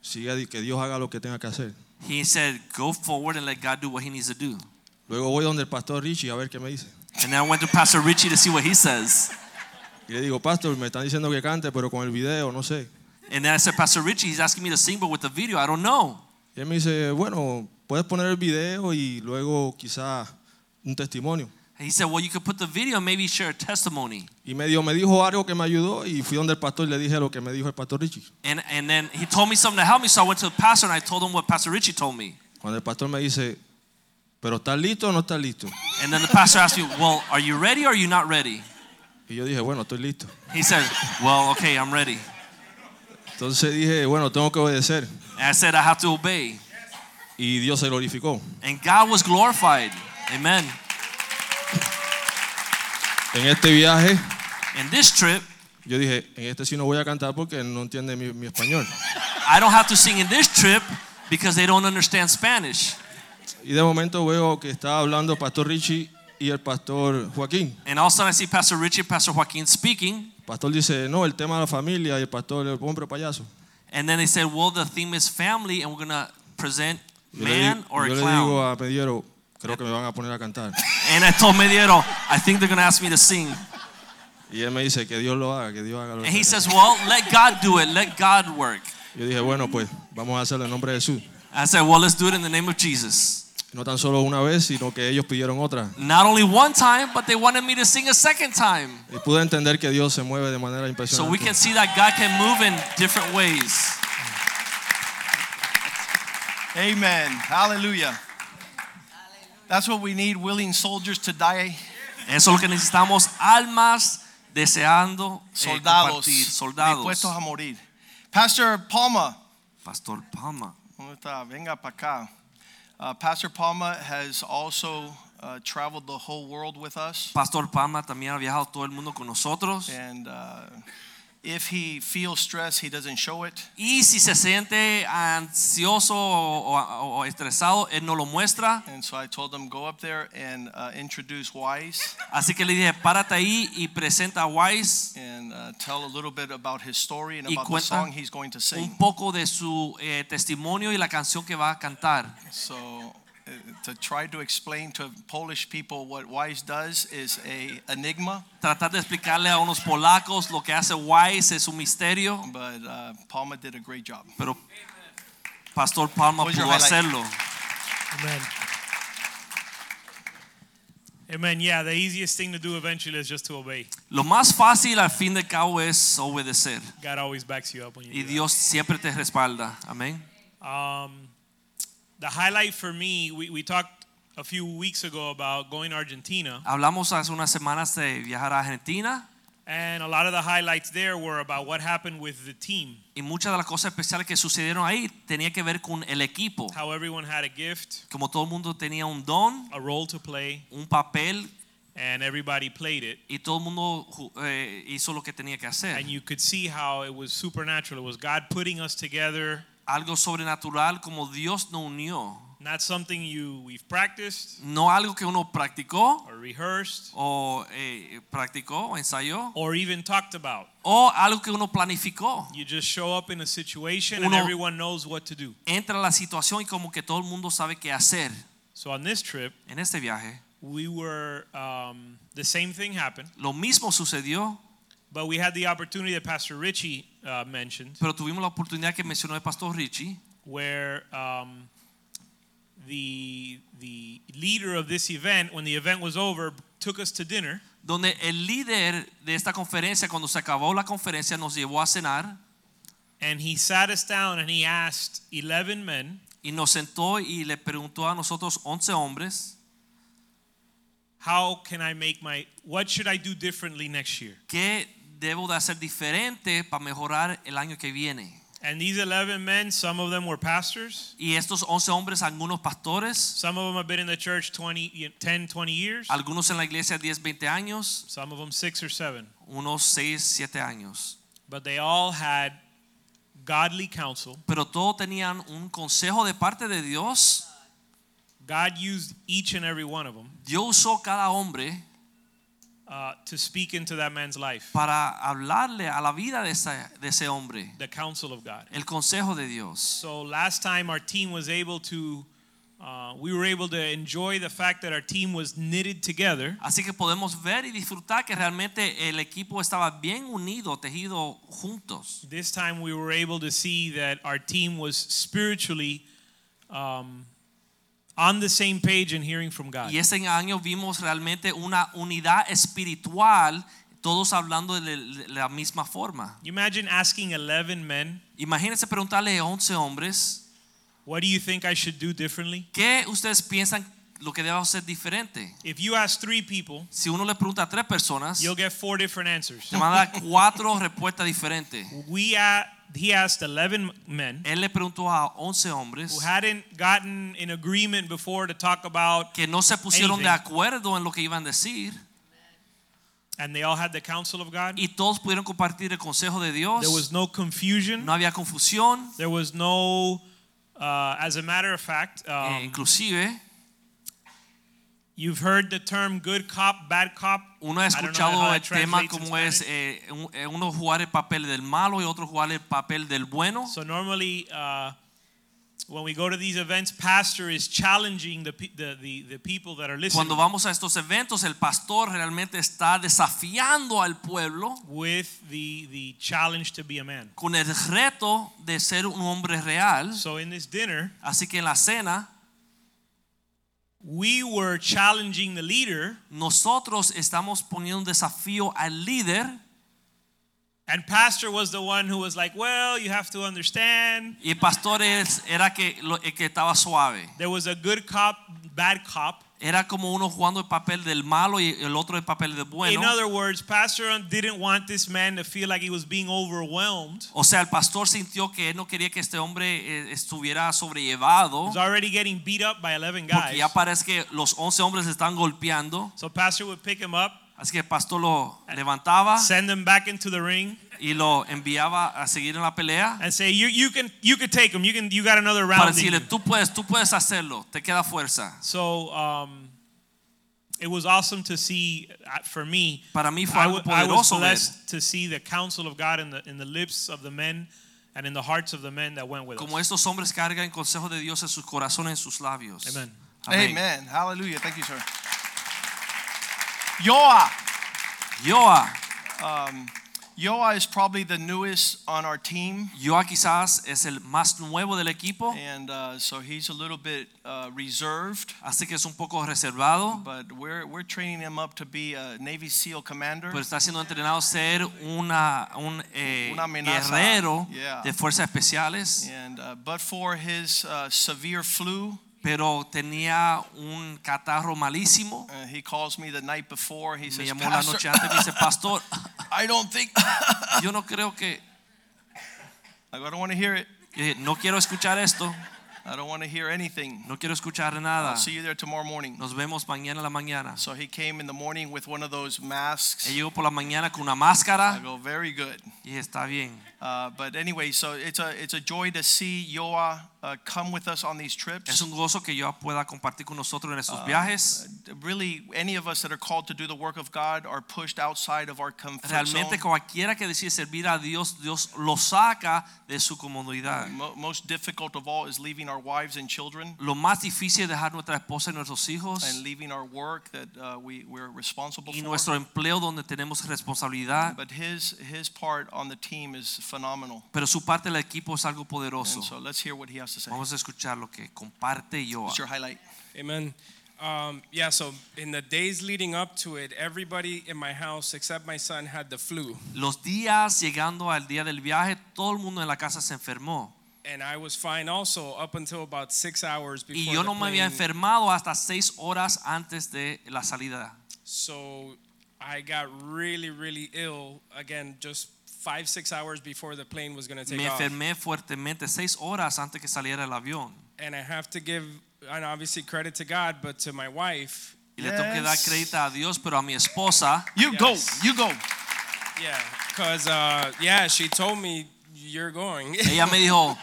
siga, di- que Dios haga lo que tenga que hacer. He said, Go forward and let God do what he needs to do. Luego voy donde el pastor Richie a ver qué me dice. And then I went to Pastor Richie to see what he says. Y le digo, pastor, me están diciendo que cante, pero con el video, no sé. And then I said, Pastor Richie, he's asking me to sing, but with the video, I don't know. Y él me dice, bueno, puedes poner el video y luego quizá un testimonio. And he said, Well, you could put the video and maybe share a testimony. Y medio me dijo algo que me ayudó y fui donde el pastor y le dije lo que me dijo el pastor Richie. And, and then he told me something to help me, so I went to the pastor and I told him what Pastor Richie told me. Cuando el pastor me dice, pero ¿estás listo o no estás listo? And then the pastor asked me, Well, are you ready or are you not ready? Y yo dije, bueno, estoy listo. He said, Well, okay, I'm ready. Entonces dije, bueno, tengo que obedecer. And I said, I have to obey. Y Dios se glorificó. And God was glorified. Amen. En este viaje, In this trip, yo dije, en este sí no voy a cantar porque no entiende mi, mi español. I don't have to sing in this trip because they don't understand Spanish. Y de momento veo que está hablando Pastor Richie y el Pastor Joaquín. And all of a sudden I see Pastor Richie Pastor Joaquin speaking. El pastor dice, no, el tema de la familia y el pastor el hombre payaso. And then they said, Well, the theme is family, and we're going to present Yo man digo, or yo a le digo clown. a Mediero, creo que me van a poner a cantar. And I told Mediero, I think they're going to ask me to sing. Y él me dice que Dios lo haga, que Dios haga lo And he says, Well, let God do it. Let God work. hacer". Yo dije, bueno, pues vamos a hacerlo en nombre de Jesús. I said, Well, let's do it in the name of Jesus. No tan solo una vez, sino que ellos pidieron otra. Not only one time, but they wanted me to sing a second time. Y pude entender que Dios se mueve de manera So we impresionante. can see that God can move in different ways. Amen. Hallelujah. That's what we need willing soldiers to die. Eso es lo que necesitamos, almas deseando eh, Soldados. soldados. Dispuestos a morir. Pastor Palma. Pastor Palma. ¿Dónde está? Venga para acá. Uh, Pastor Palma has also uh, traveled the whole world with us. Pastor Palma también ha viajado todo el mundo con nosotros. And uh, if he feels stress, he doesn't show it. Y si se siente ansioso o, o- o estresado, él no lo muestra. And so I told him, go up there and uh, introduce Wise Así que le dije, párate ahí y presenta a Wise and uh, tell a little bit about his story and Y about the song he's going to sing. un poco de su eh, testimonio y la canción que va a cantar. So to try to explain to Polish people what Wise does is a enigma, Tratar de explicarle a unos polacos lo que hace Wise es un misterio, but uh, Palma did a great job. pero Pastor Palma What was your pudo hacerlo. Amen. Amen. Yeah, the easiest thing to do eventually is just to obey. Lo más fácil al fin de cabo es obedecer. God always backs you up when you Y do Dios siempre te respalda. Amén. Um, the highlight for me, we, we talked a few weeks ago about going to Argentina, Hablamos hace unas semanas de viajar a Argentina and a lot of the highlights there were about what happened with the team, y muchas de las cosas especiales que sucedieron ahí tenía que ver con el equipo. how everyone had a gift, Como todo el mundo tenía un don, a role to play, un papel and everybody played it. y todo el mundo eh, hizo lo que tenía que hacer. And you could see how it was supernatural. It was God putting us together, Algo sobrenatural como Dios nos unió. not something you we've practiced No algo que uno practicó or rehearsed o eh, practicó o ensayó or even talked about. o algo que uno planificó. You just show up in a situation and Uno- everyone knows what to do. Entra la situación y como que todo el mundo sabe qué hacer. So on this trip, En este viaje, we were um, the same thing happened, lo mismo sucedió, but we had the opportunity that Pastor Richie uh, mentioned, pero tuvimos la oportunidad que mencionó el pastor Richie, where um, the the leader of this event, when the event was over, took us to dinner, donde el líder de esta conferencia, cuando se acabó la conferencia, nos llevó a cenar. And he sat us down and he asked 11 men, y nos sentó y le preguntó a nosotros 11 hombres, "How can I make my what should I do differently next year?" ¿qué debo de hacer diferente para mejorar el año que viene? And these 11 men, some of them were pastors. Y estos 11 hombres, algunos pastores, Some of them have been in the church 20, 10, 20 years. algunos en la iglesia 10, 20 años, Some of them 6 or 7. unos 6, 7 años. But they all had godly counsel. Pero todos tenían un consejo de parte de Dios. God used each and every one of them Dios usó cada hombre uh, to speak into that man's life. para hablarle a la vida de ese, de ese hombre. The counsel of God. El consejo de Dios. So last time our team was able to, uh, we were able to enjoy the fact that our team was knitted together. Así que podemos ver y disfrutar que realmente el equipo estaba bien unido, tejido juntos. This time we were able to see that our team was spiritually um, on the same page and hearing from God. Y ese año vimos realmente una unidad espiritual, todos hablando de la misma forma. You imagine asking 11 men, Imagínense preguntarle a 11 hombres, what do you think I should do differently? ¿qué ustedes piensan lo que debe hacer diferente? If you ask three people, Si uno le pregunta a tres personas, you'll get four different answers. te van a dar cuatro respuestas diferentes. We he asked 11 men Él le preguntó a 11 hombres who hadn't gotten in agreement before to talk about, que no se pusieron de acuerdo en lo que iban a decir and they all had the counsel of God. y todos pudieron compartir el consejo de Dios. There was no confusion. No había confusión, There was no, uh, as a matter of fact, eh, um, inclusive you've heard the term good cop, bad cop. uno ha I don't know escuchado el tema como es eh, uno jugar el papel del malo y otro jugar el papel del bueno. So normally, uh, when we go to these events, pastor is challenging the, the, the, the people that are listening Cuando vamos a estos eventos, el pastor realmente está desafiando al pueblo with the, the challenge to be a man. con el reto de ser un hombre real. So in this dinner, Así que en la cena, we were challenging the leader, nosotros estamos poniendo un desafío al líder and pastor was the one who was like, "Well, you have to understand, y pastor es- era que, lo- que estaba suave. there was a good cop, bad cop." Era como uno jugando el papel del malo y el otro el papel del bueno. In other words, pastor didn't want this man to feel like he was being overwhelmed. O sea, el pastor sintió que él no quería que este hombre eh, estuviera sobrellevado He's already getting beat up by 11 porque guys. ya parece que los 11 hombres están golpeando. So pastor would pick him up, Así que el pastor lo levantaba send him back into the ring, y lo enviaba a seguir en la pelea and say, "You you can you can take him. You can you got another round." in decirle, tú puedes, tú puedes hacerlo, te queda fuerza. So um, it was awesome to see. uh, For me, Para mí fue I algo wa- I was poderoso ver blessed to see the counsel of God in the in the lips of the men and in the hearts of the men that went with como us. estos hombres cargan el consejo de Dios en sus corazones, en sus labios. Amen. Amén. Amen. Hallelujah. Thank you, sir. Yoa. Yoa, Yoa is probably the newest on our team. Yoa quizás es el más nuevo del equipo, And uh, so he's a little bit uh, reserved, así que es un poco reservado, but we're, we're training him up to be a Navy SEAL commander. pero está siendo entrenado a ser una, un eh, Una guerrero Yeah. de fuerzas especiales, And uh, but for his uh, severe flu, pero tenía un catarro malísimo. uh, he calls me the night before. He Me says, llamó la noche antes y dice, pastor, I don't think, yo no creo que, I don't want to hear it. dije, no quiero escuchar esto, I don't want to hear anything. no quiero escuchar nada. I'll see you there tomorrow morning. Nos vemos mañana en la mañana. So he came in the morning with one of those masks. Él llegó por la mañana con una I máscara go, very good. y está bien. Uh, but anyway, so it's a it's a joy to see Yoa uh, come with us on these trips. Es un gozo que yo pueda compartir con nosotros en Ah, estos viajes. really, any of us that are called to do the work of God are pushed outside of our comfort Realmente zone. cualquiera que decide servir a Dios, Dios lo saca de su comodidad. Mo- most difficult of all is leaving our wives and children Lo más difícil es dejar nuestra esposa y nuestros hijos and leaving our work that uh, we we're responsible y for. nuestro empleo donde tenemos responsabilidad. But his his part on the team is phenomenal. Pero su parte del equipo es algo poderoso. And so let's hear what he has to say. Vamos a escuchar lo que comparte yo. What's your highlight? Amen. Um, yeah, so in the days leading up to it, everybody in my house except my son had the flu. Los días llegando al día del viaje, todo el mundo en la casa se enfermó. And I was fine also up until about six hours before Y yo the no me había enfermado hasta seis horas antes de la salida. So I got really, really ill again just five, six hours before the plane was going to take Me off. enfermé fuertemente seis horas antes que saliera el avión. And I have to give, and obviously credit to God, but to my wife, Y le tengo que dar crédito a Dios, pero a mi esposa, You go, you go. yeah, because, uh, yeah, she told me, you're going. ella me dijo,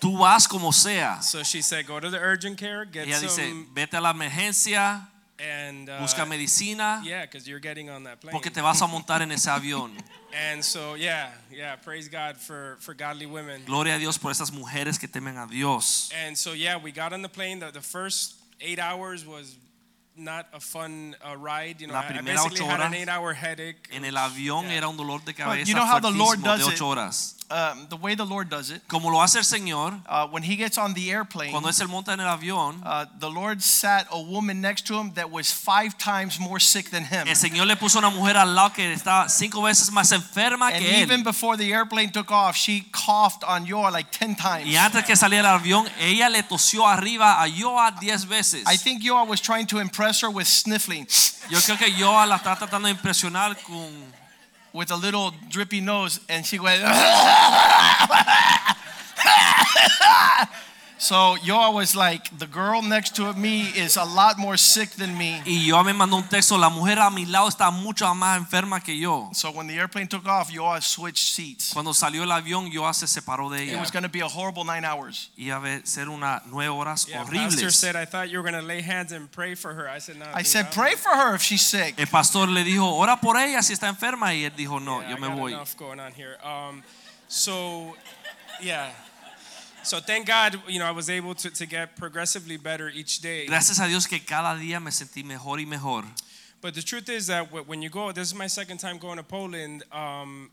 tú vas como sea. so she said, go to the urgent care, get Ella dice, some, vete a la emergencia, and, uh, busca medicina, yeah, because you're getting on that plane. porque te vas a montar en ese avión. And so, yeah, yeah, praise God for, for godly women. Gloria a Dios por esas mujeres que temen a Dios. And so, yeah, we got on the plane. The, the first eight hours was not a fun uh, ride. You know, La I, I primera basically ocho had an horas eight-hour headache. En el avión Yeah. era un dolor de Well, cabeza you know how the Lord fuertísimo does de it? Um, the way the Lord does it, Como lo hace el Señor, uh, when he gets on the airplane, cuando él se monta en el avión, uh, the Lord sat a woman next to him that was five times more sick than him. el Señor le puso una mujer al lado que estaba cinco veces más enferma And que even before the airplane took off, she coughed on Yoa like 10 times. Y antes que saliera el avión, ella le tosió arriba a Yoa diez veces. I think Yoa was trying to impress her with sniffling, Yo creo que Yoa la está tratando de impresionar con with a little drippy nose, and she went. so Yoa was like, the girl next to me is a lot more sick than me. y Yoa me mandó un texto, la mujer a mi lado está mucho más enferma que yo. So when the airplane took off, Yoa switched seats. Cuando salió el avión, Yoa se separó de ella. It was going to be a horrible nine hours. Iba a ser unas nueve horas Yeah, pastor said, I thought you were going to lay hands and pray for her. I said, no. I said, pray for her if she's sick. El pastor le dijo, ora por ella si está enferma. Y él dijo, no, Yeah, yo I me got voy. enough going on here. Um, so, yeah. So thank God, you know, I was able to, to get progressively better each day. Gracias a Dios que cada día me sentí mejor y mejor. But the truth is that when you go, this is my second time going to Poland. Um,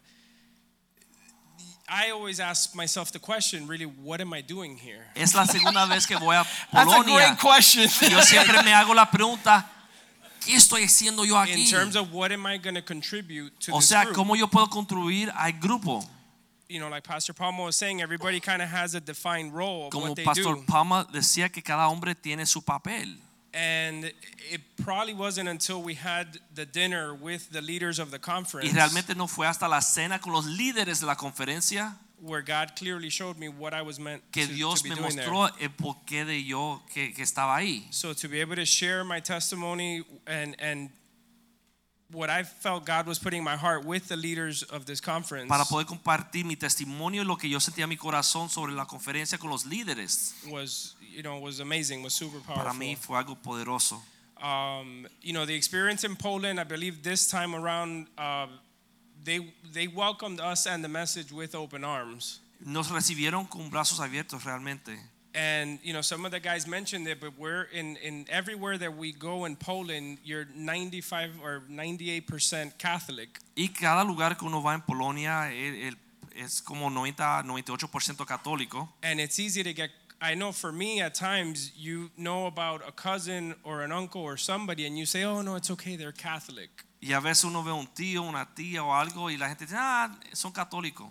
I always ask myself the question, really, what am I doing here? Es la segunda vez que voy a That's a great question. Yo siempre me hago la pregunta, ¿qué estoy haciendo yo In aquí? terms of what am I going to contribute to O this sea, group? ¿cómo yo puedo contribuir al grupo? You know, like Pastor Palma was saying, everybody kind of has a defined role of Como what they Pastor do. Palma decía que cada hombre tiene su papel. And it probably wasn't until we had the dinner with the leaders of the conference Y realmente no fue hasta la cena con los líderes de la conferencia where God clearly showed me what I was meant que to, Dios to be me doing there. mostró el porqué de yo que, que estaba ahí. So to be able to share my testimony and and what I felt God was putting in my heart with the leaders of this conference Para poder compartir mi testimonio y lo que yo sentía en mi corazón sobre la conferencia con los líderes. was you know was amazing, was super Para powerful. mí fue algo poderoso. um, you know the experience in Poland. I believe this time around, uh, they they welcomed us and the message with open arms. Nos recibieron con brazos abiertos realmente. And you know some of the guys mentioned it, but we're in in everywhere that we go in Poland, you're 95 or 98 percent Catholic. Y cada lugar que uno va en Polonia el- el- es como 90, 98% católico. and it's easy to get i know for me at times you know about a cousin or an uncle or somebody and you say oh no it's okay they're catholic Y a veces uno ve un tío, una tía o algo y la gente dice, ah, son católicos.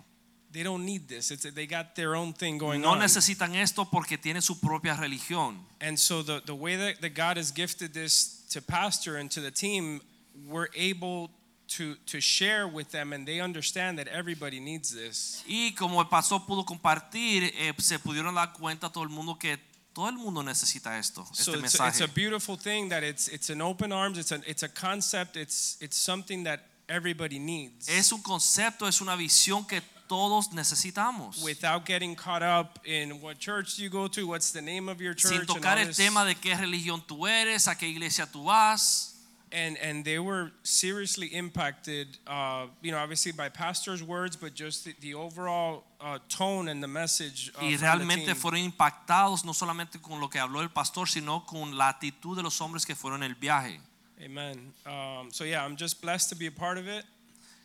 They don't need this. It's they got their own thing going No on. necesitan esto porque tienen su propia religión. and so the, the way that, that god has gifted this to pastor and to the team we're able to to share with them and they understand that everybody needs this. Y como el pastor pudo compartir, eh, se pudieron dar cuenta todo el mundo que todo el mundo necesita esto, so este it's, a- it's a beautiful thing that it's it's an open arms it's a it's a concept it's it's something that everybody needs. Es un concepto, es una visión que todos necesitamos. without getting caught up in what church you go to, what's the name of your church, Sin and, tocar el tema de qué religión tú eres, a qué iglesia tú vas. and and they were seriously impacted, uh, you know, obviously by pastor's words, but just the, the overall uh, tone and the message. Uh, Y realmente fueron impactados no solamente con lo que habló el pastor, sino con la actitud de los hombres que fueron en el viaje. Amen. Um, so yeah, I'm just blessed to be a part of it.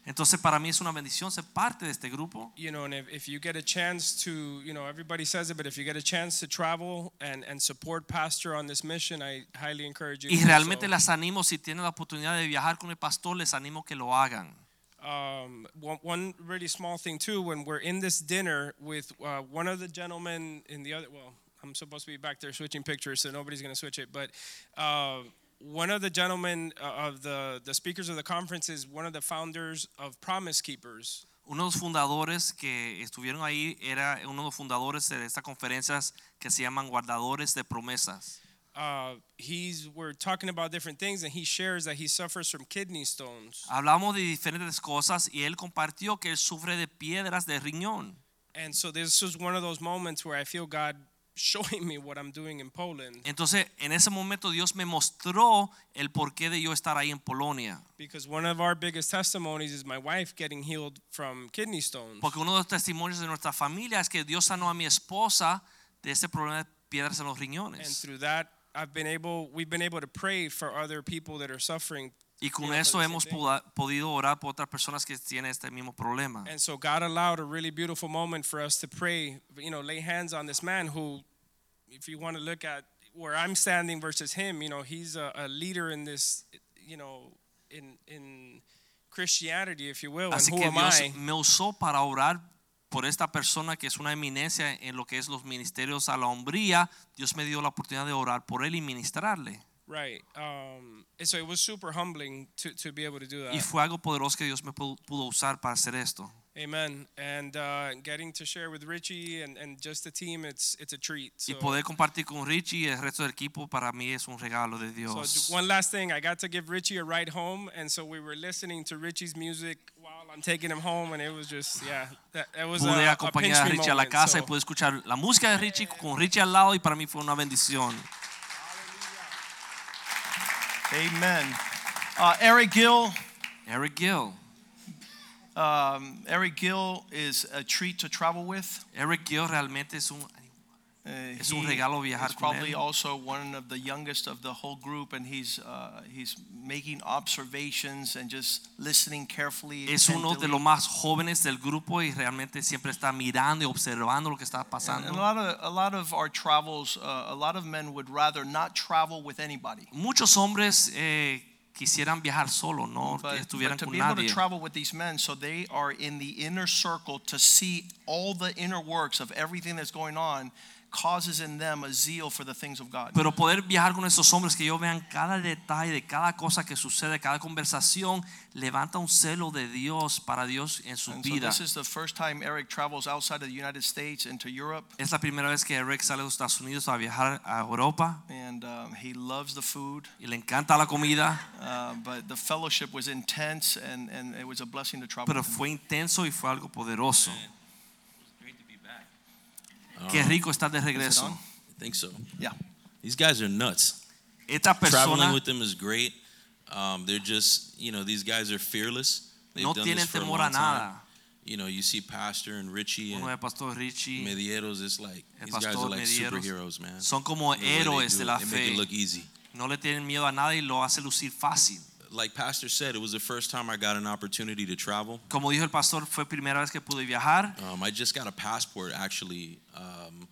Entonces para mí es una bendición ser parte de este grupo. You know, and if, if you get a chance to, you know, everybody says it, but if you get a chance to travel and, and support pastor on this mission, I highly encourage you. Y to do realmente so. las animo, si tienen la oportunidad de viajar con el pastor, les animo que lo hagan. um, one, one really small thing too when we're in this dinner with uh, one of the gentlemen in the other well i'm supposed to be back there switching pictures so nobody's going to switch it but uh, one of the gentlemen uh, of the, the speakers of the conference is one of the founders of promise keepers Uno de los fundadores que estuvieron ahí era uno de los fundadores de estas conferencias que se llaman guardadores de promesas. Uh, he's we're talking about different things, and he shares that he suffers from kidney stones. Hablamos de diferentes cosas y él compartió que él sufre de piedras de riñón. And so this was one of those moments where I feel God showing me what I'm doing in Poland Entonces, en ese momento Dios me mostró el porqué de yo estar ahí en Polonia. because one of our biggest testimonies is my wife getting healed from kidney stones. Porque uno de los testimonios de nuestra familia es que Dios sanó a mi esposa de ese problema de piedras en los riñones. And through that, I've been able we've been able to pray for other people that are suffering. Y con same hemos podido orar por otras personas que tienen este mismo problema. And so God allowed a really beautiful moment for us to pray, you know, lay hands on this man who, if you want to look at where I'm standing versus him, you know, he's a, a leader in this, you know, in in Christianity, if you will. And Así who que am Dios I? me usó para orar por esta persona que es una eminencia en lo que es los ministerios a la hombría. Dios me dio la oportunidad de orar por él y ministrarle. Right. Um, so it was super humbling to, to be able to do that. Y fue algo poderoso que Dios me pudo, usar para hacer esto. Amen. And uh, getting to share with Richie and, and just the team, it's it's a treat. Y poder compartir con Richie y el resto del equipo para mí es un regalo de so Dios. one last thing, I got to give Richie a ride home, and so we were listening to Richie's music while I'm taking him home, and it was just yeah, that, that was Pude a, a acompañar a me Richie a la moment, casa y pude escuchar la música de Richie con Richie al lado y para mí fue una bendición. Amen. Uh, Eric Gill. Eric Gill. Um, Eric Gill is a treat to travel with. Eric Gill realmente es un Uh, Es un regalo viajar con probably él. also one of the youngest of the whole group, and he's uh, he's making observations and just listening carefully. es uno de los más jóvenes del grupo y realmente siempre está mirando y observando lo que está pasando. And a lot of a lot of our travels, uh, a lot of men would rather not travel with anybody. Muchos hombres eh, quisieran viajar solo, no But, estuvieran but to con be able nadie. to travel with these men, so they are in the inner circle to see all the inner works of everything that's going on, causes in them a zeal for the things of God. Pero poder viajar con esos hombres que ellos vean cada detalle de cada cosa que sucede, cada conversación, levanta un celo de Dios para Dios en su And so this is the first time Eric travels outside of the United States into Europe, Es la primera vez que Eric sale de los Estados Unidos a viajar a Europa and um, he loves the food. y le encanta la comida, Uh, but the fellowship was intense, and, and it was a blessing to travel. pero with him. fue intenso y fue algo poderoso. Great to be back. Qué Um, rico estar de regreso. I think so. Yeah. These guys are nuts. Esta Traveling persona with them is great. Um, they're just, you know, these guys are fearless. They've no done tienen this for a temor long a time. nada. You know, you see Pastor and Richie Uno and Pastor Richie Medieros. It's like El these guys Pastor are like Medieros superheroes, man. son como The way they héroes do de it, la they make fe. it look easy. No le tienen miedo a nada y lo hace lucir fácil. Like Pastor said, it was the first time I got an opportunity to travel. Como dijo el pastor, fue primera vez que pude viajar. Um, I just got a passport actually, um,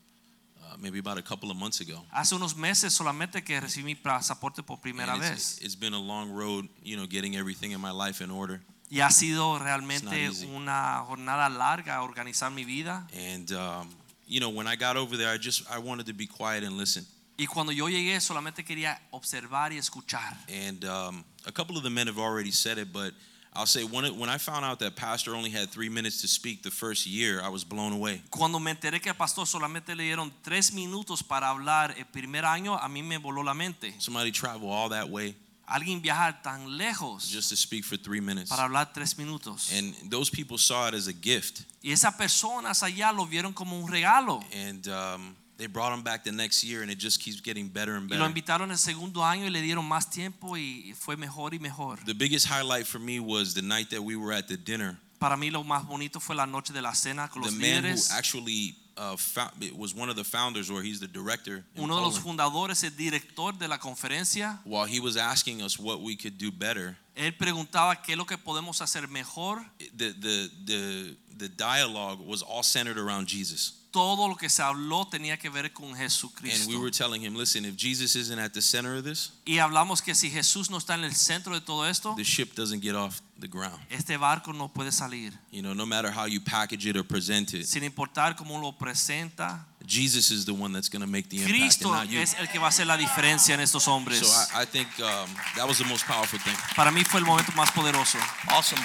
uh, maybe about a couple of months ago. Hace unos meses solamente que recibí mi pasaporte por primera it's, vez. it's been a long road, you know, getting everything in my life in order. Y ha sido realmente una jornada larga organizar mi vida. And um, you know, when I got over there, I just I wanted to be quiet and listen. Y cuando yo llegué solamente quería observar y escuchar. And um, a couple of the men have already said it, but I'll say when it, when I found out that Pastor only had three minutes to speak the first year, I was blown away. Cuando me enteré que al pastor solamente le dieron tres minutos para hablar el primer año, a mí me voló la mente. Somebody travel all that way Alguien viajar tan lejos just to speak for three minutes. para hablar tres minutos. And those people saw it as a gift, Y esas personas allá lo vieron como un regalo. and um, they brought him back the next year, and it just keeps getting better and Y lo better. invitaron el segundo año y le dieron más tiempo y fue mejor y mejor. The biggest highlight for me was the night that we were at the dinner. Para mí lo más bonito fue la noche de la cena con The los man who actually uh, fou- was one of the founders, or he's the director. Uno de los fundadores, el director de la conferencia, While he was asking us what we could do better, él preguntaba qué es lo que podemos hacer mejor. the the the the dialogue was all centered around Jesus. Todo lo que se habló tenía que ver con And Jesucristo. we were telling him, listen, if Jesus isn't at the center of this, Y hablamos que si Jesús no está en el centro de todo esto, the ship doesn't get off the ground. este barco no puede salir. You know, no matter how you package it or present it, Sin importar cómo lo presenta, Jesus is the one that's going to make the impact and not you. es el que va a hacer la diferencia en estos hombres. So I, I think um, that was the most powerful thing. Para mí fue el momento más poderoso. Awesome.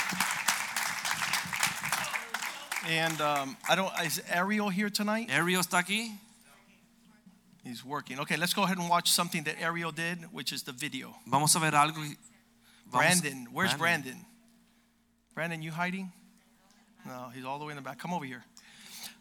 And um, I don't. Is Ariel here tonight? Ariel está aquí. He's working. Okay, let's go ahead and watch something that Ariel did, which is the video. Vamos a ver algo. y- vamos- Brandon, where's Brandon? Brandon, you hiding? No, he's all the way in the back. Come over here.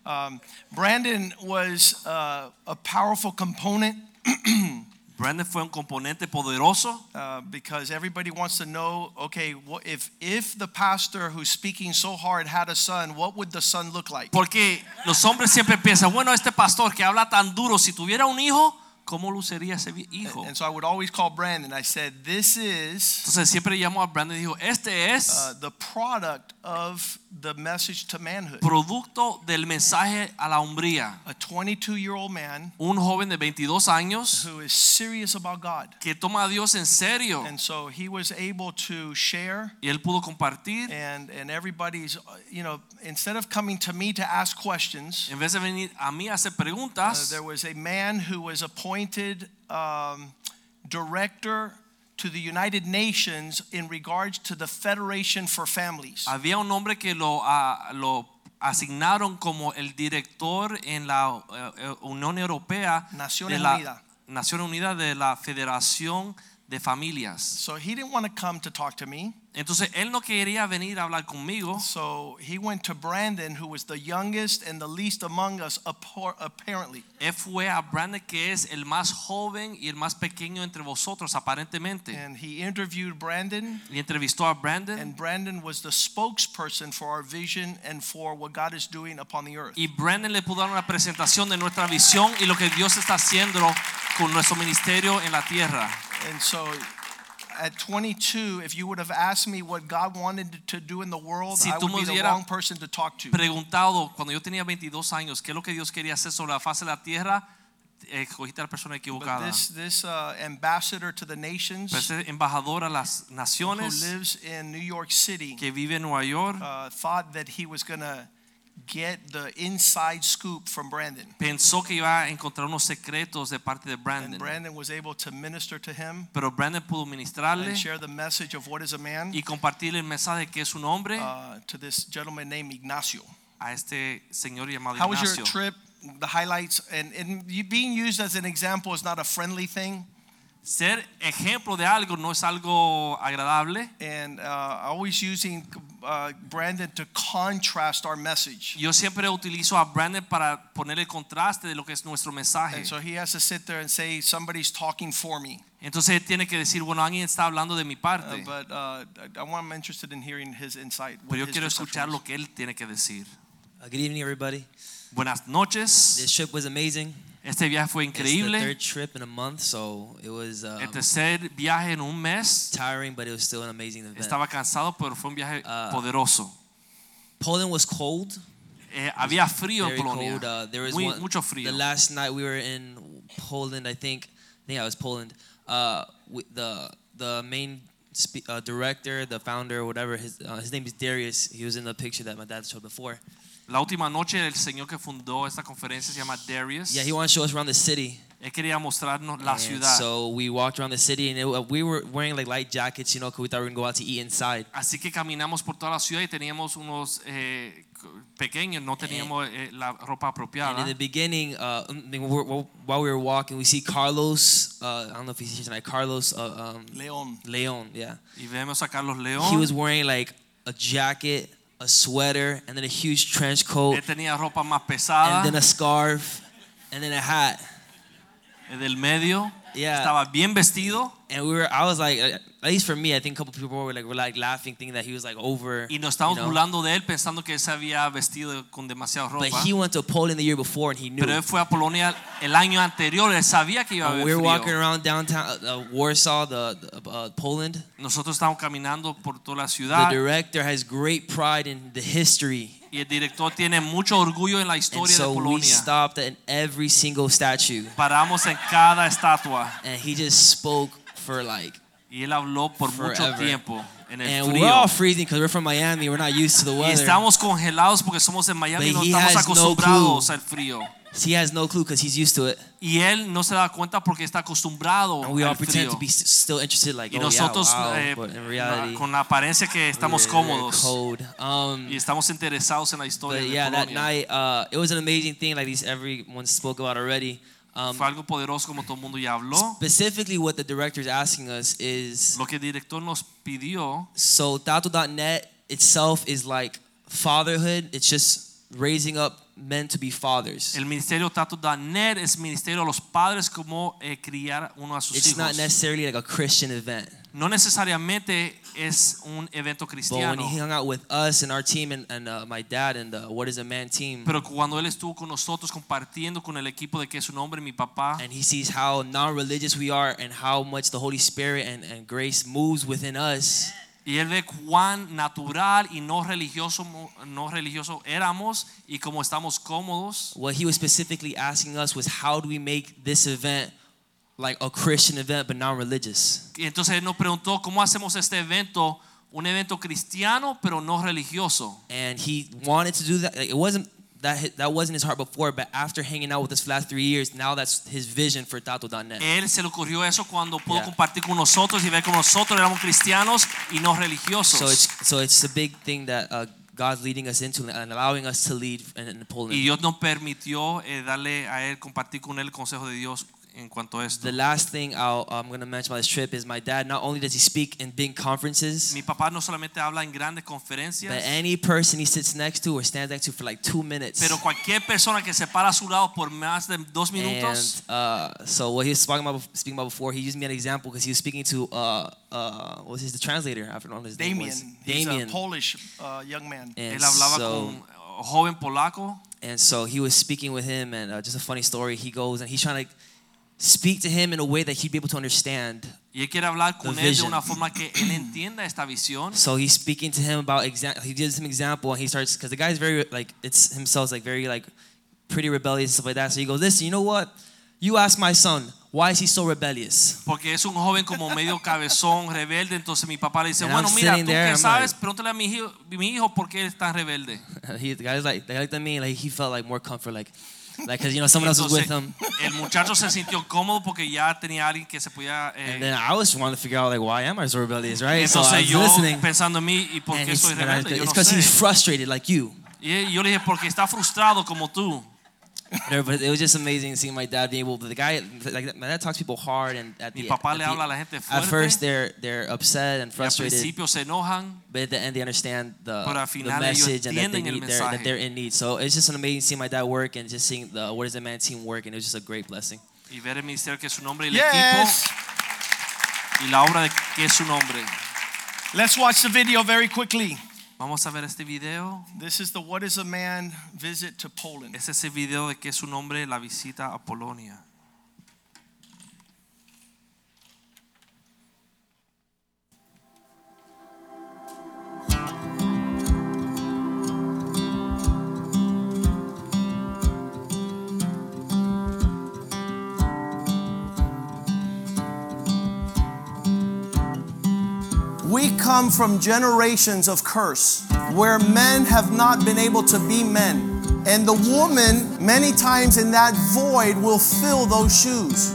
Um, Brandon was uh, a powerful component Brandon fue un componente poderoso uh, because everybody wants to know okay, what, if, if the pastor who's speaking so hard had a son, what would the son look like? porque los hombres siempre piensan, bueno, este pastor que habla tan duro, si tuviera un hijo, ¿cómo lucería ese hijo? And so I would always call Brandon. I said, This is Entonces siempre llamo a Brandon y dijo, este es uh, the product of the message to manhood. producto del mensaje a la hombría. A 22 year old man Un joven de 22 años who is serious about God. que toma a Dios en serio And so he was able to share, y él pudo compartir. and, and everybody's, uh, you know, instead of coming to me to ask questions, En vez de venir a mí a hacer uh, preguntas, there was a man who was appointed um, director to the United Nations in regards to the Federation for Families. había un hombre que lo, ah, lo asignaron como el director en la eh, Unión Europea Naciones de la Unidas. Naciones Unidas de la Federación de Familias. So he didn't want to come to talk to me. Entonces él no quería venir a hablar conmigo. So he went to Brandon, who was the youngest and the least among us, apparently. Él fue a Brandon que es el más joven y el más pequeño entre vosotros aparentemente. And he interviewed Brandon, Y entrevistó a Brandon and Brandon was the spokesperson for our vision and for what God is doing upon the earth. y Brandon le pudo dar una presentación de nuestra visión y lo que Dios está haciendo con nuestro ministerio en la tierra. And so at 22, if you would have asked me what God wanted to do in the world, Si I would be the wrong person to talk to. Preguntado cuando yo tenía 22 años qué es lo que Dios quería hacer sobre la faz de la tierra, escogiste a la persona But equivocada. this, this uh, ambassador to the nations embajador a las who lives in New York City que vive en Nueva York uh, thought that he was going to get the inside scoop from Brandon. pensó que iba a encontrar unos secretos de parte de And Brandon. Brandon was able to minister to him Pero Brandon pudo ministrarle and share the message of what is a man y compartir el mensaje de que es un hombre uh, to this gentleman named Ignacio. a este señor llamado How was your trip? The highlights and, and being used as an example is not a friendly thing. Ser ejemplo de algo no es algo agradable. And uh, always using uh, Brandon to contrast our message. Yo siempre utilizo a Brandon para poner el contraste de lo que es nuestro mensaje. And so he has to sit there and say, somebody's talking for me. Entonces él tiene que decir, bueno, alguien está hablando de mi Uh, parte. but uh, I, I want, I'm interested in hearing his insight. Pero yo quiero escuchar lo que él tiene que decir. Uh, good evening, everybody. Buenas noches. This trip was amazing. Este viaje fue It's the increíble. third trip in a month, so it was um, El tercer viaje en un mes. tiring, but it was still an amazing event. Estaba cansado, pero fue un viaje Ah. poderoso. Poland was cold. Eh, había frío en Polonia. cold. Uh, there was Muy- one, mucho frío. The last night we were in Poland, I think. I think I was Poland. Uh, the the main uh, director, the founder, whatever. His uh, his name is Darius. He was in the picture that my dad showed before. La última noche el señor que fundó esta conferencia se llama Darius. Yeah, he wanted to show us around the city. Él quería mostrarnos la And ciudad. So we walked around the city, and it, we were wearing like light jackets, you know, because we thought we were gonna go out to eat inside. Así que caminamos por toda la ciudad y teníamos unos eh, pequeños, no teníamos eh, la ropa And apropiada. in the beginning, uh, I mean, we're, we're- while we were walking, we see Carlos. Uh, I don't know if he's here tonight. Carlos uh, um, Leon. Leon, yeah. Y vemos a Carlos León. He was wearing like a jacket, a sweater, and then a huge trench coat, Él tenía ropa más pesada. and then a scarf, and then a hat. del medio. Yeah. Estaba bien vestido. And we were, I was like, uh, at least for me, I think a couple people were like, were like laughing, thinking that he was like over. Y nos estábamos you know? burlando de él pensando que él se había vestido con demasiada But he went to Poland the year before, and he knew. Pero él fue a Polonia el año anterior. Él sabía que iba a haber we were walking around downtown uh, Warsaw, the, the uh, Poland. Nosotros estábamos caminando por toda la The director has great pride in the history. Y el director tiene mucho orgullo en la And so de we stopped at every single statue. Paramos en cada estatua. And he just spoke for like, Y él habló por mucho Forever. tiempo en el and we're all freezing because we're from Miami. We're not used to the Y weather. estamos congelados porque somos de Miami y But no estamos has no acostumbrados al frío. he has no clue because he's used to it. Y él no se da cuenta porque está acostumbrado And we all pretend frío. to be still interested, like, Y oh nosotros yeah, wow. eh, but in reality, con la apariencia que estamos cómodos cold. Um, y estamos interesados en la historia but de yeah, that Polonia. night, uh, it was an amazing thing, like these everyone spoke about already. Um, Fue algo poderoso como todo el mundo ya habló. specifically, what the director is asking us is Lo que el director nos pidió, so Tato.net itself is like fatherhood. It's just raising up men to be fathers. el ministerio Tato.net es ministerio a los padres como eh, criar uno a sus It's not necessarily like a Christian event. No necesariamente es un evento cristiano. But when he hung out with us and our team and, and uh, my dad and the What is a Man team, Pero cuando él estuvo con nosotros compartiendo con el equipo de que es un hombre, mi papá, and he sees how non-religious we are and how much the Holy Spirit and, and grace moves within us, y él ve cuán natural y no religioso, no religioso éramos y cómo estamos cómodos. what he was specifically asking us was how do we make this event like a Christian event but non-religious? Y entonces él nos preguntó cómo hacemos este evento, un evento cristiano pero no religioso. And he wanted to do that. It wasn't that that wasn't his heart before, but after hanging out with us for the last three years, now that's his vision for Tato.net. Él se le ocurrió eso cuando pudo Yeah. compartir con nosotros y ver cómo nosotros éramos cristianos y no religiosos. So it's so it's a big thing that uh, God's leading us into and allowing us to lead in, in Poland. y Dios nos permitió eh, darle a él, compartir con él el consejo de Dios en cuanto a esto. The last thing I'll, I'm going to mention about this trip is my dad. Not only does he speak in big conferences, Mi papá no solamente habla en grandes conferencias, but any person he sits next to or stands next to for like two minutes. pero cualquier persona que se para a su lado por más de dos minutos, And uh, so what he was speaking about, speaking about before, he used me an example because he was speaking to uh, uh, what was his the translator? I don't know what his name Damien. was. He's a Polish uh, young man. And él hablaba so, con joven polaco And so he was speaking with him, and uh, just a funny story. He goes and he's trying to speak to him in a way that he'd be able to understand. y él quiere hablar con The él de una forma que él entienda esta visión. So he's speaking to him about example. He gives him example, and he starts because the guy's very like it's himself like very like pretty rebellious and stuff like that. So he goes, "Listen, you know what? You ask my son why is he so rebellious." Porque es un joven como medio cabezón, rebelde. Entonces mi papá le dice, And bueno, I'm mira, tú there, I'm sabes, like- pregúntale a mi hijo, mi hijo por qué es tan rebelde. he, the guy's like, they looked at me like he felt like more comfort, like, like because you know someone else was with him. Entonces, el muchacho se sintió cómodo porque ya tenía alguien que se podía... eh, And then I was wanting to figure out like why am I so rebellious, right? So I was yo listening. pensando en mí, ¿y por qué it's soy rebelde? No because sé. he's frustrated like you. Y yo le dije, porque está frustrado como tú. Whatever, But it was just amazing seeing my dad be able. The guy, like my dad talks people hard, and at Mi the, papá at le the- habla a la gente At first, they're they're upset and Y al frustrated, principio se enojan, but at the end, they understand the, Pero the message and that they need, they're, that they're in need. So it's just an amazing seeing my dad work and just seeing the what is the man team work, and it was just a great blessing. y ver el ministerio que es su nombre y el Yes. equipo y la obra de que es su nombre. Let's watch the video very quickly. Vamos a ver este video. This is the What is a Man visit to Poland. Es ese video de que es su nombre la visita a Polonia. We come from generations of curse where men have not been able to be men. And the woman, many times in that void, will fill those shoes.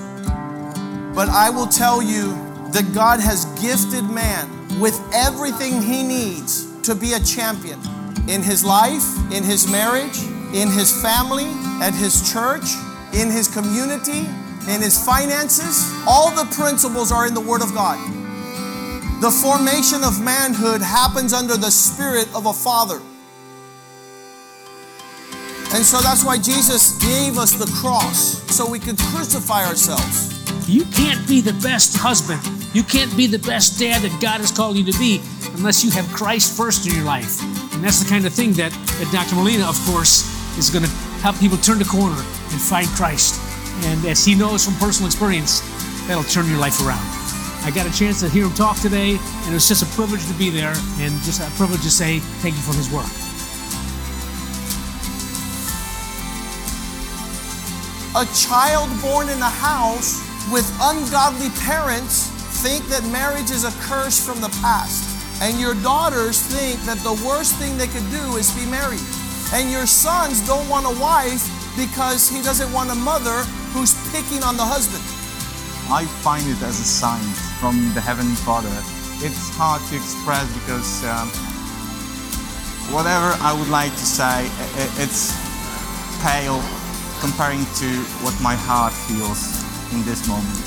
But I will tell you that God has gifted man with everything he needs to be a champion in his life, in his marriage, in his family, at his church, in his community, in his finances. All the principles are in the Word of God. The formation of manhood happens under the spirit of a father. And so that's why Jesus gave us the cross so we could crucify ourselves. You can't be the best husband. You can't be the best dad that God has called you to be unless you have Christ first in your life. And that's the kind of thing that, that Dr. Molina, of course, is going to help people turn the corner and find Christ. And as he knows from personal experience, that'll turn your life around. I got a chance to hear him talk today, and it was just a privilege to be there and just a privilege to say thank you for his work. A child born in a house with ungodly parents think that marriage is a curse from the past. And your daughters think that the worst thing they could do is be married. And your sons don't want a wife because he doesn't want a mother who's picking on the husband. I find it as a sign from the Heavenly Father. It's hard to express because um, whatever I would like to say, it's pale comparing to what my heart feels in this moment.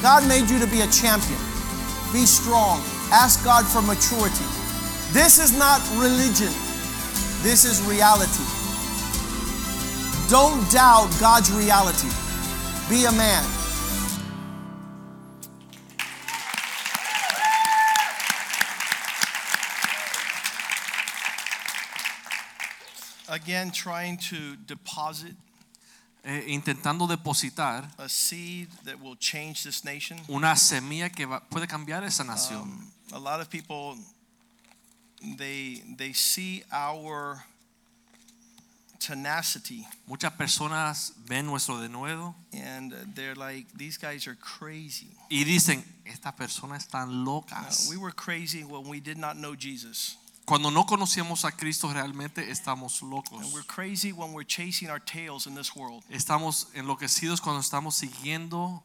God made you to be a champion. Be strong. Ask God for maturity. This is not religion, this is reality. Don't doubt God's reality. Be a man. Again, trying to deposit eh, intentando depositar a seed that will change this nation. una semilla que va- puede cambiar esa nación. Um, a lot of people they they see our tenacity Muchas personas ven nuestro denuedo and they're like these guys are crazy. y dicen, estas personas están Uh, locas. we were crazy when we did not know Jesus. Cuando no conocíamos a Cristo realmente estamos locos. And we're crazy when we're chasing our tails in this world. Estamos enloquecidos cuando estamos siguiendo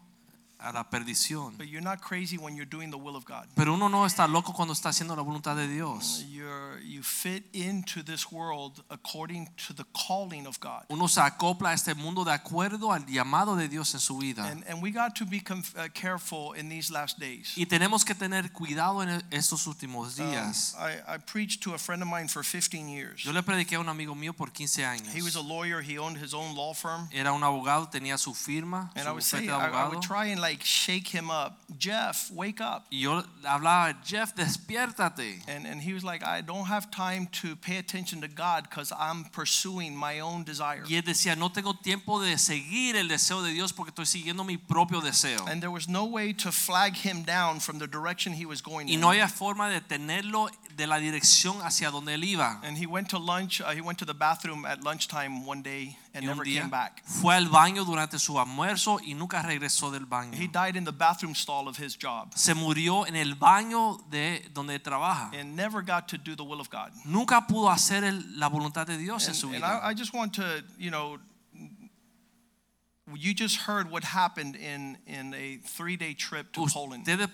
a la perdición. But you're not crazy when you're doing the will of God. Pero uno no está loco cuando está haciendo la voluntad de Dios. You're you fit into this world according to the calling of God. Uno se acopla a este mundo de acuerdo al llamado de Dios en su vida. And, and we got to be uh, careful in these last days. Y tenemos que tener cuidado en estos últimos Um, días. I, I preached to a friend of mine for 15 years. Yo le prediqué a un amigo mío por 15 años. He was a lawyer. He owned his own law firm. Era un abogado, tenía su firma, And su I would say, de I, I abogado. would try and like shake him up. Jeff, wake up. Y yo hablaba, Jeff, despiértate. And, and he was like, I don't have time to pay attention to God because I'm pursuing my own desire. Y él decía, no tengo tiempo de seguir el deseo de Dios porque estoy siguiendo mi propio deseo. And there was no way to flag him down from the direction he was going Y no había forma de tenerlo de la dirección hacia donde él iba. And he went to lunch. Uh, he went to the bathroom at lunchtime one day and never came back. fue al baño durante su almuerzo y nunca regresó del baño. He died in the bathroom stall of his job Se murió en el baño de donde trabaja. and never got to do the will of God. Nunca pudo hacer el- la voluntad de Dios en And, su and vida. I, I just want to, you know, you just heard what happened in, in a three day trip to Poland. Ustedes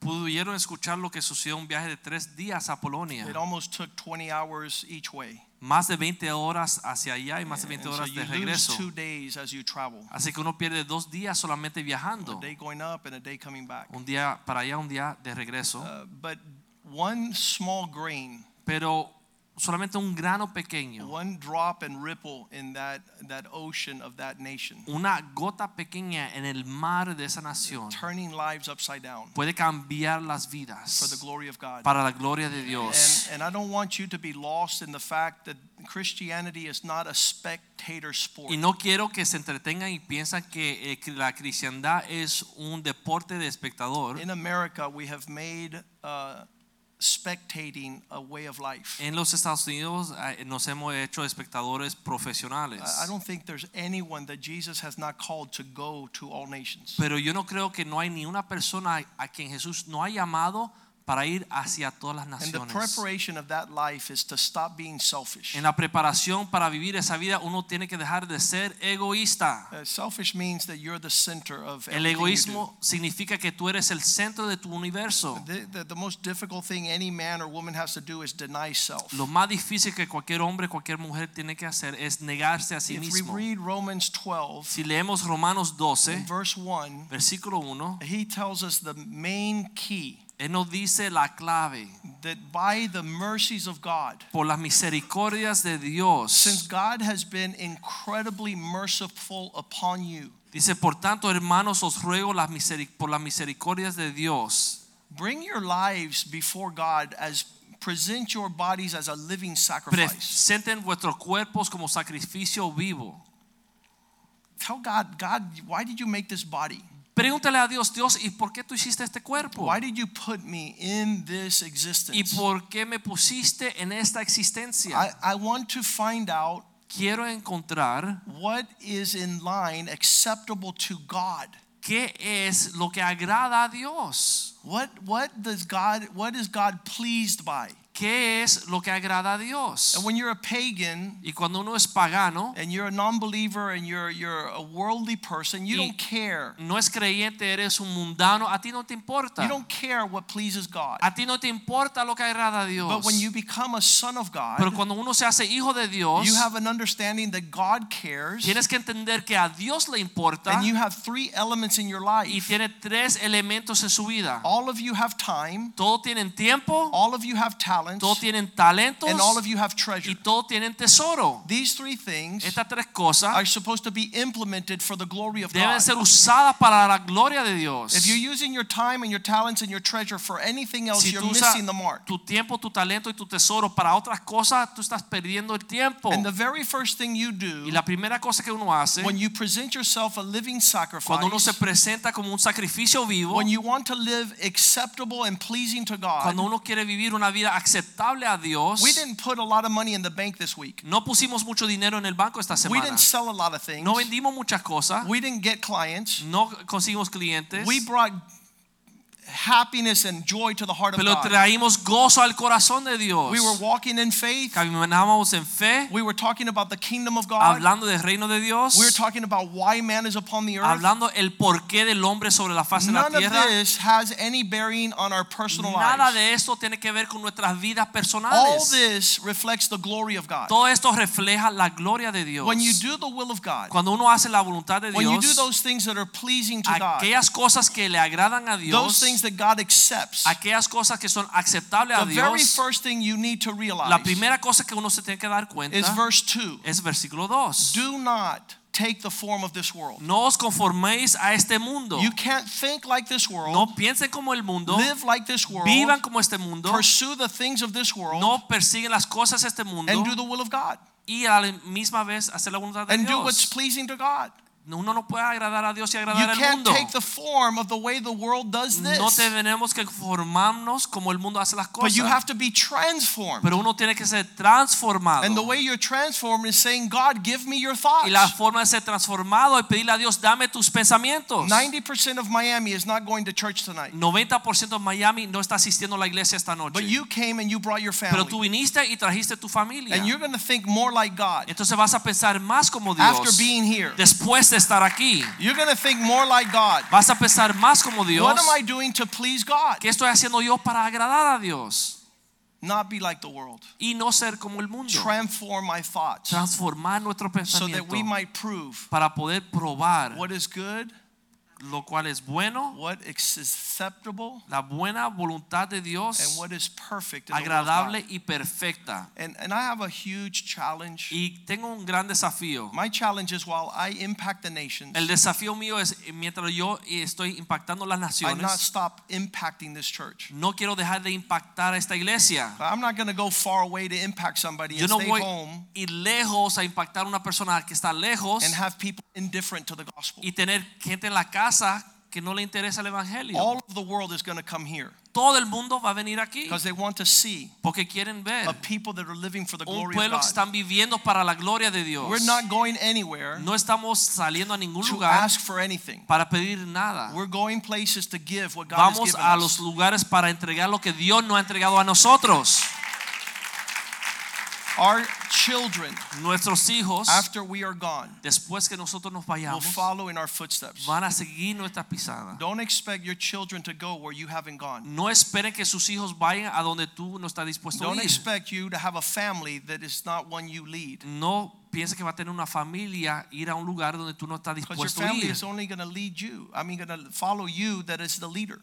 pudieron escuchar lo que sucedió en un viaje de tres días a Polonia. It almost took 20 hours each way. Más de 20 horas hacia allá y más de And 20 horas de regreso. two days as you travel. Así que uno pierde dos días solamente A viajando. day going up and a day coming back. Un día para allá, un día de regreso. Uh, but one small grain, Pero solamente un grano pequeño, one drop and ripple in that, that ocean of that nation, una gota pequeña en el mar de esa nación turning lives upside down puede cambiar las for the glory of God. para la gloria de Dios. And, and I don't want you to be lost in the fact that Christianity is not a spectator sport. Y no quiero que se entretengan y piensan que eh, que la cristiandad es un deporte de espectador. In America, we have made uh, spectating a way of life. En los Estados Unidos eh, nos hemos hecho espectadores profesionales. I I don't think there's anyone that Jesus has not called to go to all nations. Pero yo no creo que no hay ni una persona a quien Jesús no ha llamado para ir hacia todas las And the naciones. preparation of that life is to stop being selfish. En la preparación para vivir esa vida uno tiene que dejar de ser egoísta. Uh, selfish means that you're the center of El everything you egoísmo significa que tú eres el centro de tu universo. do. The, the, the most difficult thing any man or woman has to do is deny self. Lo más difícil que cualquier hombre, cualquier mujer tiene que hacer es negarse a sí If we mismo. read Romans 12, Si leemos Romanos 12, in verse 1, versículo 1, he tells us the main key él nos dice la clave. that by the mercies of God, Por las misericordias de Dios. since God has been incredibly merciful upon you, Dice, por tanto, hermanos, os ruego las por las misericordias de Dios. bring your lives before God as present your bodies as a living sacrifice. Presenten vuestros cuerpos como sacrificio vivo. Tell God, God, why did you make this body? Pregúntale a Dios, Dios, ¿y por qué tú hiciste este cuerpo? Why did you put me in this existence? ¿Y por qué me pusiste en esta existencia? I, I want to find out Quiero encontrar what is in line acceptable to God. qué es lo que agrada a Dios. What what does God what is God pleased by? ¿Qué es lo que agrada a Dios? And when you're a pagan Y cuando uno es pagano, and you're a non-believer and you're you're a worldly person, you don't care. no es creyente, eres un mundano, a ti no te importa. You don't care what pleases God. A ti no te importa lo que agrada a Dios. But when you become a son of God, Pero cuando uno se hace hijo de Dios, you have an understanding that God cares tienes que entender que a Dios le importa and you have three elements in your life. y tiene tres elementos en su vida. All of you have time, Todos tienen tiempo, all of you have talents, todos tienen talentos and all of you have treasure. y todos tienen tesoro. These three things Estas tres cosas are supposed to be implemented for the glory of deben God. ser usadas para la gloria de Dios. If you're using your time and your talents and your treasure for anything else, Si you're missing the mark. tu tiempo, tu talento y tu tesoro para otras cosas, tú estás perdiendo el tiempo. And the very first thing you do Y la primera cosa que uno hace when you present yourself a living cuando uno se sacrifice, presenta como un sacrificio vivo, when you want to live acceptable and pleasing to cuando God, uno quiere vivir una vida aceptable a Dios, we didn't put a lot of money in the bank this week. no pusimos mucho dinero en el banco esta semana. We didn't sell a lot of things. No vendimos muchas cosas, We didn't get clients. no conseguimos clientes, We brought happiness and joy to the heart of pero God. traímos gozo al corazón de Dios. We were walking in faith. Caminábamos en fe, We were talking about the kingdom of God. hablando del reino de Dios, We were talking about why man is upon the earth. hablando el porqué del hombre sobre la faz de la None of tierra. this has any bearing on our personal Nada lives. de esto tiene que ver con nuestras vidas All personales. this reflects the glory of God. Todo esto refleja la gloria de Dios. When you do the will of God, Cuando uno hace la voluntad de when you do Dios, those things that are pleasing to God, aquellas cosas que le agradan a those Dios, things that God accepts, aquellas cosas que son aceptables a Dios. the very first thing you need to realize la primera cosa que uno se tiene que dar cuenta is verse 2. es versículo 2. Do not take the form of this world. No os conforméis a este mundo. You can't think like this world, No piensen como el mundo. live like this world, Vivan como este mundo. pursue the things of this world, No persiguen las cosas de este mundo. and do the will of God, Y a la misma vez hacer la voluntad de and do what's pleasing to God. Uno no puede agradar a Dios y You agradar al can't mundo. take the form of the way the world does this. No tenemos que formarnos como el mundo hace las but you have to be transformed. Pero uno tiene que ser transformado. And the way you're transformed is saying, God, give me your thoughts. Y la forma de ser transformado es pedirle a Dios, dame tus pensamientos. 90% of Miami is not going to church tonight. 90% de Miami no está asistiendo a la iglesia esta noche. But you came and you brought your Pero tú family. viniste y trajiste tu familia. And you're going to think more like God Entonces vas a pensar más como Dios after being here. después de estar aquí. You're going to think more like God. Vas a pensar más como Dios. What am I doing to please God? ¿Qué estoy haciendo yo para agradar a Dios? Not be like the world. Y no ser como el mundo. Transform my thoughts Transformar nuestro so that we might prove para poder probar what is good, lo cual es bueno, what is acceptable, la buena voluntad de and Dios, what is perfect agradable y perfecta. And, and I have a huge challenge. Y tengo un gran desafío. My challenge is while I impact the nations, El desafío mío es mientras yo estoy impactando las I not naciones, stop impacting this church. no quiero dejar de impactar a esta iglesia. I'm not going to go far away to impact somebody Yo and no stay voy home ir lejos a impactar a una persona que está lejos and have people indifferent to the gospel. y tener gente en la casa que no le interesa el evangelio. All of the world is going to come here Todo el mundo va a venir aquí because they want to see porque quieren ver a people that are living for the un glory of pueblo que están viviendo para la gloria de Dios. We're not going anywhere No estamos saliendo a ningún to lugar ask for anything. para pedir nada. We're going places to give what God has Vamos given a los lugares para entregar lo que Dios nos ha entregado a nosotros. Our children, Nuestros hijos, after we are gone, después que nosotros nos vayamos, will follow in our footsteps. van a seguir nuestras pisadas. Don't expect your children to go where you haven't gone. No esperen que sus hijos vayan a donde tú no estás dispuesto a Don't ir. expect you to have a family that is not one you lead. No piense que va a tener una familia ir a un lugar donde tú no estás dispuesto a ir.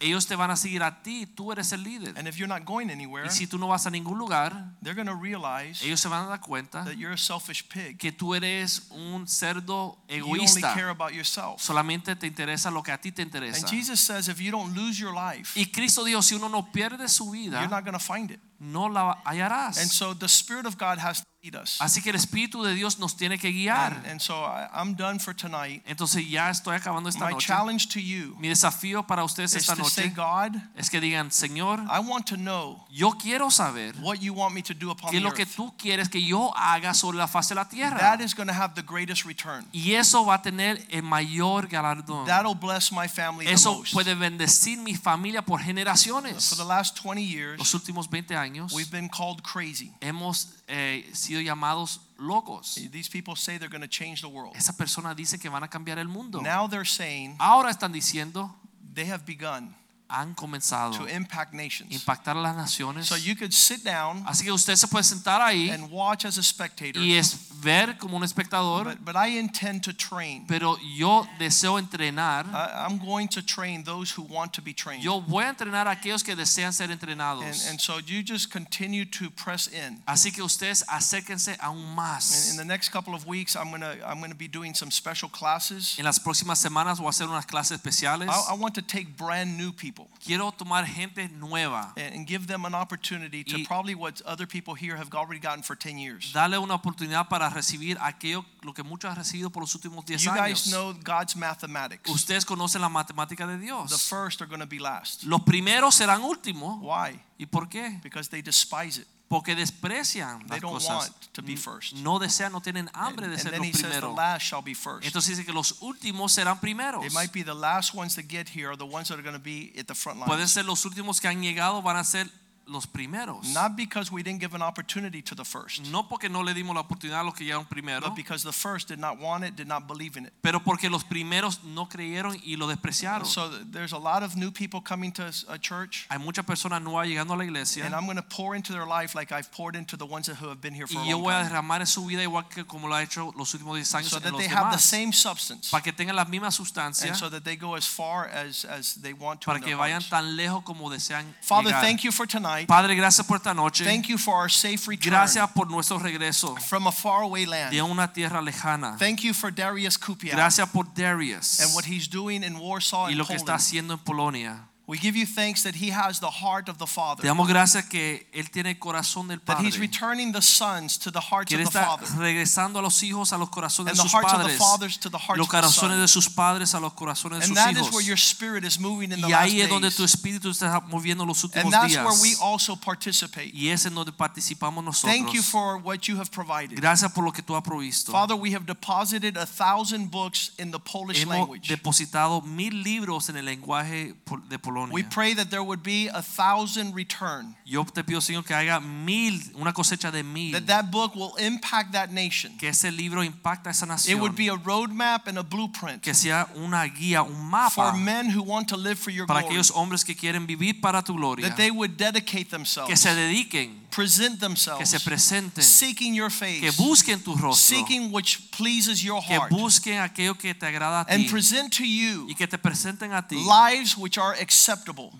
Ellos te van a seguir a ti, tú eres el líder. And if you're not going anywhere, Y si tú no vas a ningún lugar, they're going to realize ellos se van a dar cuenta that you're a selfish pig. que tú eres un cerdo You only egoísta. care about yourself. Solamente te interesa lo que a ti te interesa. And Jesus says if you don't lose your life, Y Cristo dijo, si uno no pierde su you're vida, not going to find it. No la hallarás. And so the Spirit of God has to lead us. Así que el Espíritu de Dios nos tiene que guiar. And, and so I, I'm done for tonight. Entonces ya estoy acabando esta My noche. challenge to you Mi desafío para ustedes is esta to say, noche God, es que digan, Señor, I want to know yo quiero saber what you want me to do upon qué es the lo que tú quieres que yo haga sobre la faz de la tierra. That is going to have the greatest return. Y eso va a tener el mayor galardón. That'll bless my family the Eso most. puede bendecir mi familia por generaciones. For the last 20 years, Los últimos 20 I've años we've been called crazy. hemos eh, sido llamados locos. These people say they're going to change the world. Esa persona dice que van a cambiar el mundo. Now they're saying Ahora están diciendo, they have begun han comenzado to impact nations. impactar a las naciones. So you could sit down Así que usted se puede sentar ahí and watch as a spectator. y es ver como un espectador, But, but I intend to train. pero yo deseo entrenar. I, I'm going to train those who want to be trained. Yo voy a entrenar a aquellos que desean ser And, entrenados. and so you just continue to press in. Así que ustedes acérquense aún And in más. the next couple of weeks, I'm gonna I'm gonna be doing some special classes. En las próximas semanas voy a hacer unas clases especiales. I, I want to take brand new people Quiero tomar gente nueva, and, give them an opportunity to probably what other people here have already gotten for 10 years. darle una oportunidad para recibir aquello lo que muchos han recibido por los últimos 10 You guys know God's mathematics. Ustedes conocen la matemática de Dios. The first are going to be last. Los primeros serán últimos. Why? ¿Y por qué? Because they despise it. Porque desprecian las cosas. want to be first. No desean, no tienen hambre de ser los primeros. last shall be first. Entonces dice que los últimos serán primeros. It might be the last ones that get here are the ones that are going to be at the front Pueden ser los últimos que han llegado, van a ser los primeros. Not because we didn't give an opportunity to the first, No porque no le dimos la oportunidad a los que llegaron primero, but because the first did not want it, did not believe in it. pero porque los primeros no creyeron y lo despreciaron. So there's a lot of new people coming to a church, Hay muchas personas nuevas llegando a la iglesia and I'm going to pour into their life like I've poured into the ones that who have been here for a y yo voy a derramar en su vida igual que como lo ha hecho los últimos 10 años so that they have the same substance, Para que tengan las mismas sustancias, and so that they go as far as as they want to. para que vayan tan lejos como desean Father, thank you for tonight. Padre, gracias por esta noche. Thank you for our safe return Gracias por nuestro regreso from a faraway land. de una tierra lejana. Thank you for Darius Kupiak Gracias por Darius and what he's doing in Warsaw y and lo que está Poland. haciendo en Polonia. We give you thanks that he has the heart of the father. Te damos gracias que él tiene el corazón del padre. That he's returning the sons to the hearts of the Father. regresando a los hijos a los corazones And de the sus hearts of the padres. fathers to the hearts Los of the corazones de sus padres a los corazones de sus hijos. And that is where your spirit is moving in the Y ahí es donde tu espíritu está moviendo los últimos días. And that's where we also participate. Y es en donde participamos nosotros. Thank you for what you have provided. Gracias por lo que tú has provisto. Father, we have deposited a thousand books in the Polish Hemos language. depositado mil libros en el lenguaje de We Polonia. pray that there would be a thousand return. Yo te pido, Señor, que haya mil, una cosecha de mil. That that book will impact that nation. Que ese libro impacta esa It would be a roadmap and a blueprint Que sea una guía, un mapa. for men who want to live for your para glory. aquellos hombres que quieren vivir para tu gloria. That they would dedicate themselves. Que se dediquen, present themselves. que se presenten, seeking your face. que busquen tu rostro, seeking which pleases your heart. que busquen aquello que te agrada a ti and present to you y que te presenten a ti lives which are acceptable,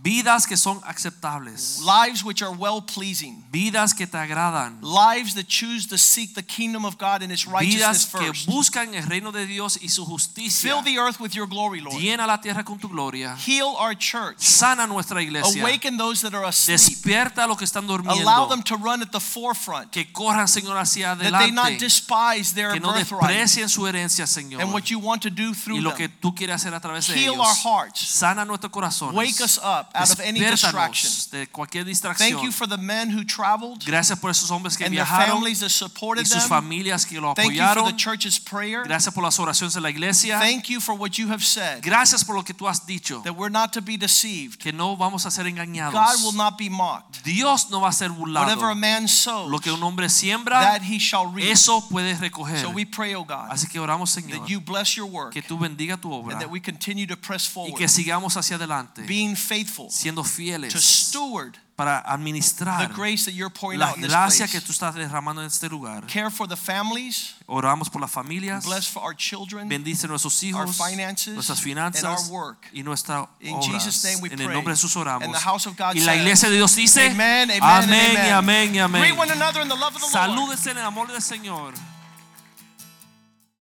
vidas que son aceptables, lives which are well pleasing, vidas que te agradan, lives that choose to seek the kingdom of God and its righteousness vidas que first. buscan el reino de Dios y su justicia. Fill the earth with your glory, Lord. Llena la tierra con tu gloria. Heal our church. Sana nuestra iglesia. Awaken those that are asleep. Despierta a los que están durmiendo. Allow them to run at the forefront. Que corran, Señor, hacia That they not despise their Que no desprecien su herencia, Señor. and what you want to do Y through lo que tú quieres hacer a través de Heal our hearts. Sana nuestro corazón. Wake us up out of any distraction. de cualquier distracción. Thank you for the men who traveled Gracias por esos hombres que and viajaron families that supported y sus familias que lo apoyaron. Thank you for the church's prayer. Gracias por las oraciones de la iglesia. Thank you for what you have said. Gracias por lo que tú has dicho. That we're not to be deceived. Que no vamos a ser engañados. God will not be mocked. Dios no va a ser burlado. Whatever a man sows, Lo que un hombre siembra, that he shall reap. eso puedes recoger. So we pray, oh God, Así que oramos, Señor, that you bless your work que tú bendiga tu obra and that we continue to press forward, y que sigamos hacia adelante, being faithful siendo to fieles steward para the administrar grace that you're pouring la out in this gracia que tú estás derramando en este lugar. Care for the families, Oramos por las familias, bless for our children, bendice nuestros our hijos, finances, nuestras and our finanzas work. y nuestra In obra. Jesus' name we En el nombre de Jesús oramos. And the house of God Y la iglesia de Dios dice, Amen, amén amén amén. Greet one another in the love of the Lord. Salúdense en el amor del Señor.